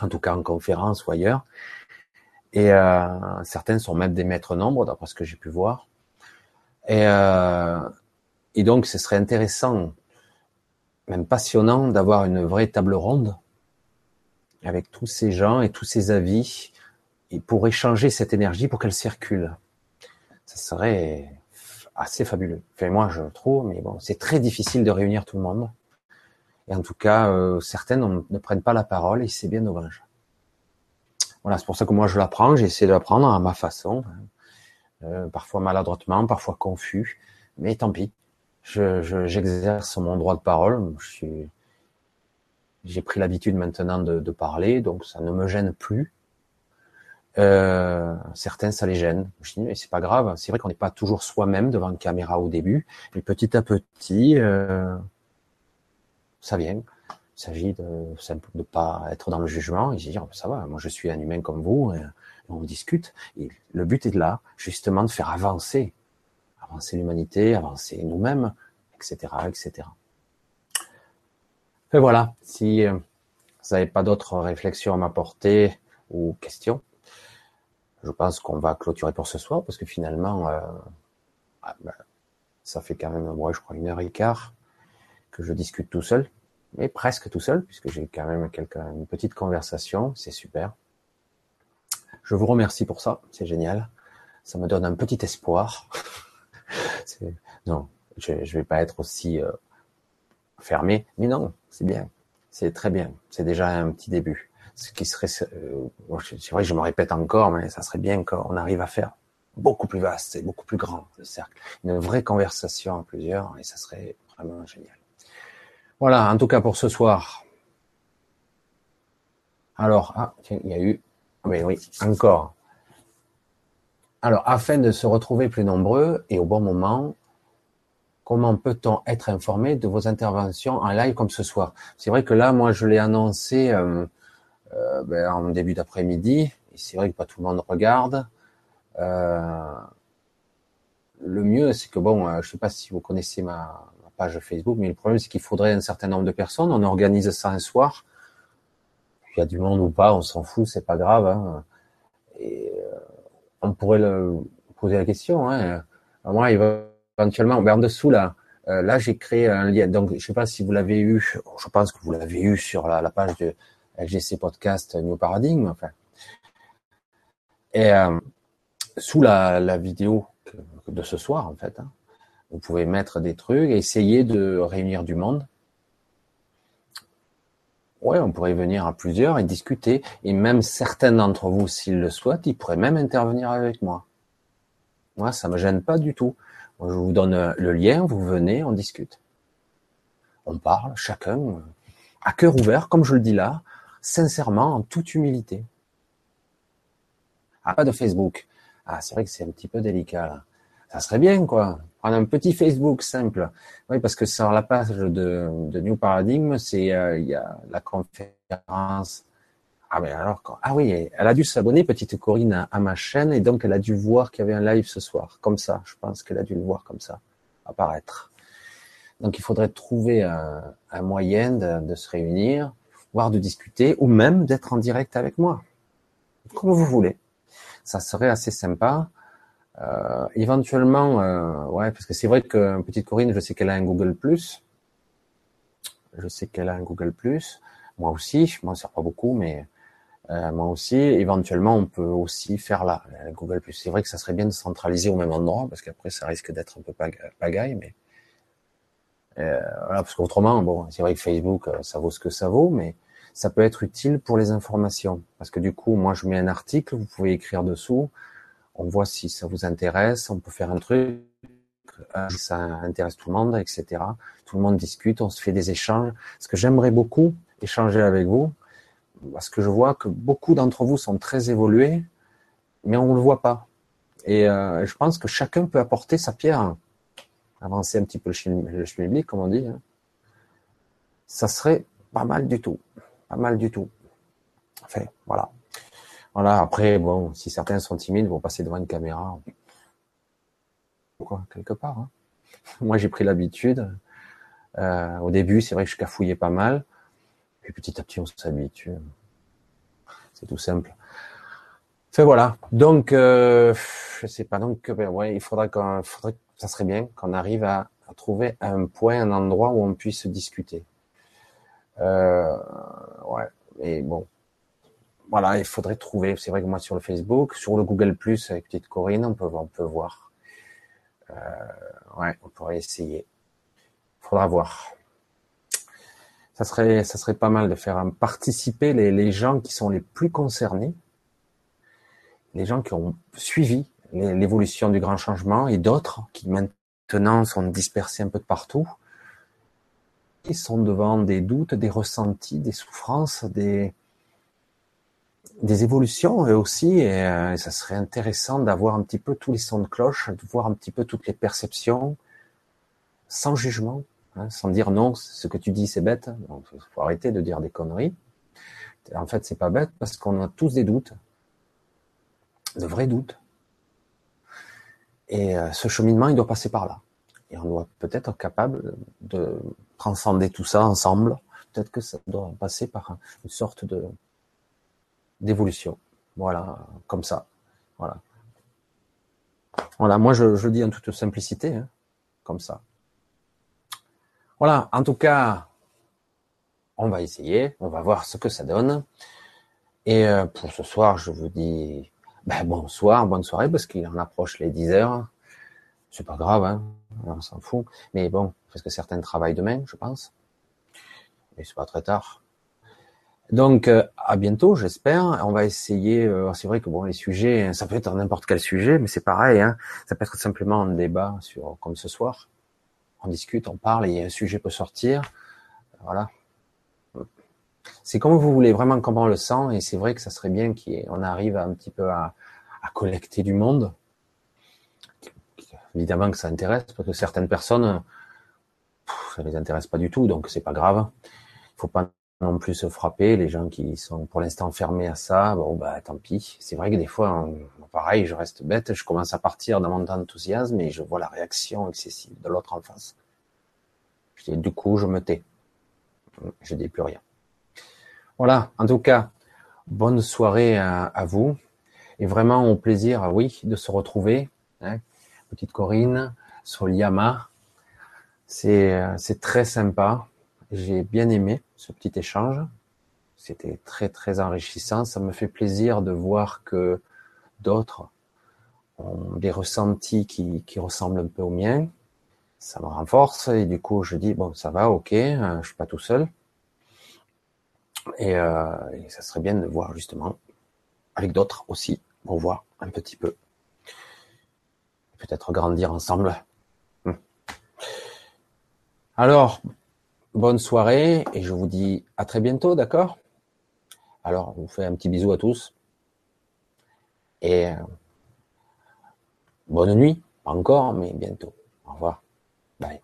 en tout cas en conférence ou ailleurs. Et euh, certains sont même des maîtres nombres, d'après ce que j'ai pu voir. Et, euh, et donc, ce serait intéressant, même passionnant, d'avoir une vraie table ronde avec tous ces gens et tous ces avis, et pour échanger cette énergie, pour qu'elle circule. Ça serait assez fabuleux. Enfin, moi, je trouve, mais bon, c'est très difficile de réunir tout le monde. Et en tout cas, euh, certaines ne prennent pas la parole et c'est bien dommage. Voilà, c'est pour ça que moi je l'apprends, j'essaie de l'apprendre à ma façon, hein. euh, parfois maladroitement, parfois confus, mais tant pis. Je, j'exerce mon droit de parole. Je j'ai pris l'habitude maintenant de, parler, donc ça ne me gêne plus. Euh, certains, ça les gêne. Je dis, mais c'est pas grave. C'est vrai qu'on n'est pas toujours soi-même devant une caméra au début. Mais petit à petit, euh, ça vient. Il s'agit de de pas être dans le jugement et dire, ça va, moi je suis un humain comme vous, et on discute. Et le but est là, justement, de faire avancer, avancer l'humanité, avancer nous-mêmes, etc., etc. Et voilà. Si euh, vous n'avez pas d'autres réflexions à m'apporter ou questions, je pense qu'on va clôturer pour ce soir parce que finalement, euh, ah, ben, ça fait quand même, moi, je crois, une heure et quart que je discute tout seul, mais presque tout seul puisque j'ai quand même quelques, une petite conversation, c'est super. Je vous remercie pour ça, c'est génial. Ça me donne un petit espoir. non, je, ne vais pas être aussi euh, fermé, mais non, c'est bien, c'est très bien, c'est déjà un petit début ce qui serait, euh, c'est vrai que je me répète encore, mais ça serait bien qu'on arrive à faire beaucoup plus vaste et beaucoup plus grand le cercle, une vraie conversation à plusieurs, et ça serait vraiment génial. Voilà, en tout cas pour ce soir. Alors, ah, tiens, il y a eu, mais oui, encore. Alors, afin de se retrouver plus nombreux et au bon moment, comment peut-on être informé de vos interventions en live comme ce soir? C'est vrai que là, moi, je l'ai annoncé euh, euh, ben, en début d'après-midi. C'est vrai que pas tout le monde regarde. Euh, le mieux, c'est que bon, euh, je sais pas si vous connaissez ma, page Facebook, mais le problème, c'est qu'il faudrait un certain nombre de personnes. On organise ça un soir. Il y a du monde ou pas, on s'en fout, c'est pas grave. Hein. Euh, on pourrait poser la question. Hein. Moi, éventuellement, ben en dessous là, euh, là j'ai créé un lien. Donc, je sais pas si vous l'avez eu. Je pense que vous l'avez eu sur la page de LGC Podcast New Paradigm. Enfin. Et euh, sous la, vidéo de ce soir, en fait, hein, vous pouvez mettre des trucs essayer de réunir du monde. Ouais, on pourrait venir à plusieurs et discuter. Et même certains d'entre vous, s'ils le souhaitent, ils pourraient même intervenir avec moi. Moi, ça me gêne pas du tout. je vous donne le lien, vous venez, on discute. On parle, chacun, à cœur ouvert, comme je le dis là, sincèrement, en toute humilité. Ah, pas de Facebook. Ah, c'est vrai que c'est un petit peu délicat là. Ça serait bien, quoi. Prendre un petit Facebook simple. Oui, parce que sur la page de, de New Paradigm, c'est euh, il y a la conférence. Ah mais alors ah oui, elle a dû s'abonner, petite Corinne, à, ma chaîne et donc elle a dû voir qu'il y avait un live ce soir, comme ça. Je pense qu'elle a dû le voir comme ça apparaître. Donc il faudrait trouver un, un moyen de, de, se réunir, voire de discuter, ou même d'être en direct avec moi, comme vous voulez. Ça serait assez sympa. Euh, éventuellement, euh, ouais, parce que c'est vrai que petite Corinne, je sais qu'elle a un Google Plus. Je sais qu'elle a un Google. Moi aussi, je m'en sers pas beaucoup, mais euh, moi aussi. Éventuellement, on peut aussi faire la, Google. C'est vrai que ça serait bien de centraliser au même endroit, parce qu'après, ça risque d'être un peu pagaille, mais euh, voilà, parce qu'autrement, bon, c'est vrai que Facebook, euh, ça vaut ce que ça vaut, mais ça peut être utile pour les informations, parce que du coup, moi, je mets un article, vous pouvez écrire dessous on voit si ça vous intéresse, on peut faire un truc, euh, ça intéresse tout le monde, etc. Tout le monde discute, on se fait des échanges. Ce que j'aimerais beaucoup échanger avec vous, parce que je vois que beaucoup d'entre vous sont très évolués, mais on ne le voit pas. Et euh, je pense que chacun peut apporter sa pierre, avancer un petit peu le schmilblick, comme on dit. Hein. Ça serait pas mal du tout, pas mal du tout. Enfin, voilà. Voilà, après, bon, si certains sont timides, vont passer devant une caméra. Quoi, quelque part. Hein. Moi, j'ai pris l'habitude. Euh, au début, c'est vrai que je cafouillais pas mal. Puis petit à petit, on s'habitue. C'est tout simple. Fait voilà. Donc, euh, je sais pas. Donc, ben, ouais, il faudra qu'on, ça serait bien qu'on arrive à, trouver un point, un endroit où on puisse discuter. Euh, ouais. Et bon, voilà, il faudrait trouver. C'est vrai que moi sur le Facebook, sur le Google Plus avec petite Corinne, on peut on peut voir. Euh, ouais, on pourrait essayer. Il faudra voir. Ça serait ça serait pas mal de faire participer les, les gens qui sont les plus concernés, les gens qui ont suivi l'évolution du grand changement et d'autres qui maintenant sont dispersés un peu de partout. Sont devant des doutes, des ressentis, des souffrances, des, des évolutions eux aussi, euh, et, ça serait intéressant d'avoir un petit peu tous les sons de cloche, de voir un petit peu toutes les perceptions, sans jugement, hein, sans dire non, ce que tu dis c'est bête. Il faut arrêter de dire des conneries. En fait, c'est pas bête parce qu'on a tous des doutes, de vrais doutes. Et euh, ce cheminement, il doit passer par là. Et on doit peut-être être capable de transcender tout ça ensemble. Peut-être que ça doit passer par une sorte d'évolution. Voilà, comme ça. Voilà. Voilà, moi je, je dis en toute simplicité, hein, comme ça. Voilà, en tout cas, on va essayer, on va voir ce que ça donne. Et euh, pour ce soir, je vous dis ben, bonsoir, bonne soirée, parce qu'il en approche les 10 heures. C'est pas grave, hein, on s'en fout. Mais bon, parce que certains travaillent demain, je pense. Mais c'est pas très tard. Donc euh, à bientôt, j'espère. On va essayer. Euh, c'est vrai que bon, les sujets, ça peut être n'importe quel sujet, mais c'est pareil. Hein, ça peut être simplement un débat sur, comme ce soir. On discute, on parle, et un sujet peut sortir. Voilà. C'est comme vous voulez, vraiment comment on le sent. Et c'est vrai que ça serait bien qu'on arrive un petit peu à collecter du monde. Évidemment que ça intéresse, parce que certaines personnes, ça les intéresse pas du tout, donc c'est pas grave. Il faut pas non plus se frapper. Les gens qui sont pour l'instant fermés à ça, bon bah tant pis. C'est vrai que des fois, pareil, je reste bête, je commence à partir dans mon enthousiasme et je vois la réaction excessive de l'autre en face. Du coup, je me tais. Je dis plus rien. Voilà. En tout cas, bonne soirée à, vous et vraiment au plaisir, oui, de se retrouver. Hein. Petite Corinne, Soliama, c'est c'est très sympa. J'ai bien aimé ce petit échange. C'était très très enrichissant. Ça me fait plaisir de voir que d'autres ont des ressentis qui, qui ressemblent un peu aux miens. Ça me renforce et du coup je dis bon ça va, ok, euh, je suis pas tout seul. Et, euh, et, ça serait bien de voir justement avec d'autres aussi, pour voir un petit peu. Peut-être grandir ensemble. Hmm. Alors, bonne soirée et je vous dis à très bientôt, d'accord? Alors, je vous fais un petit bisou à tous. Et euh, bonne nuit, pas encore, mais bientôt. Au revoir. Bye.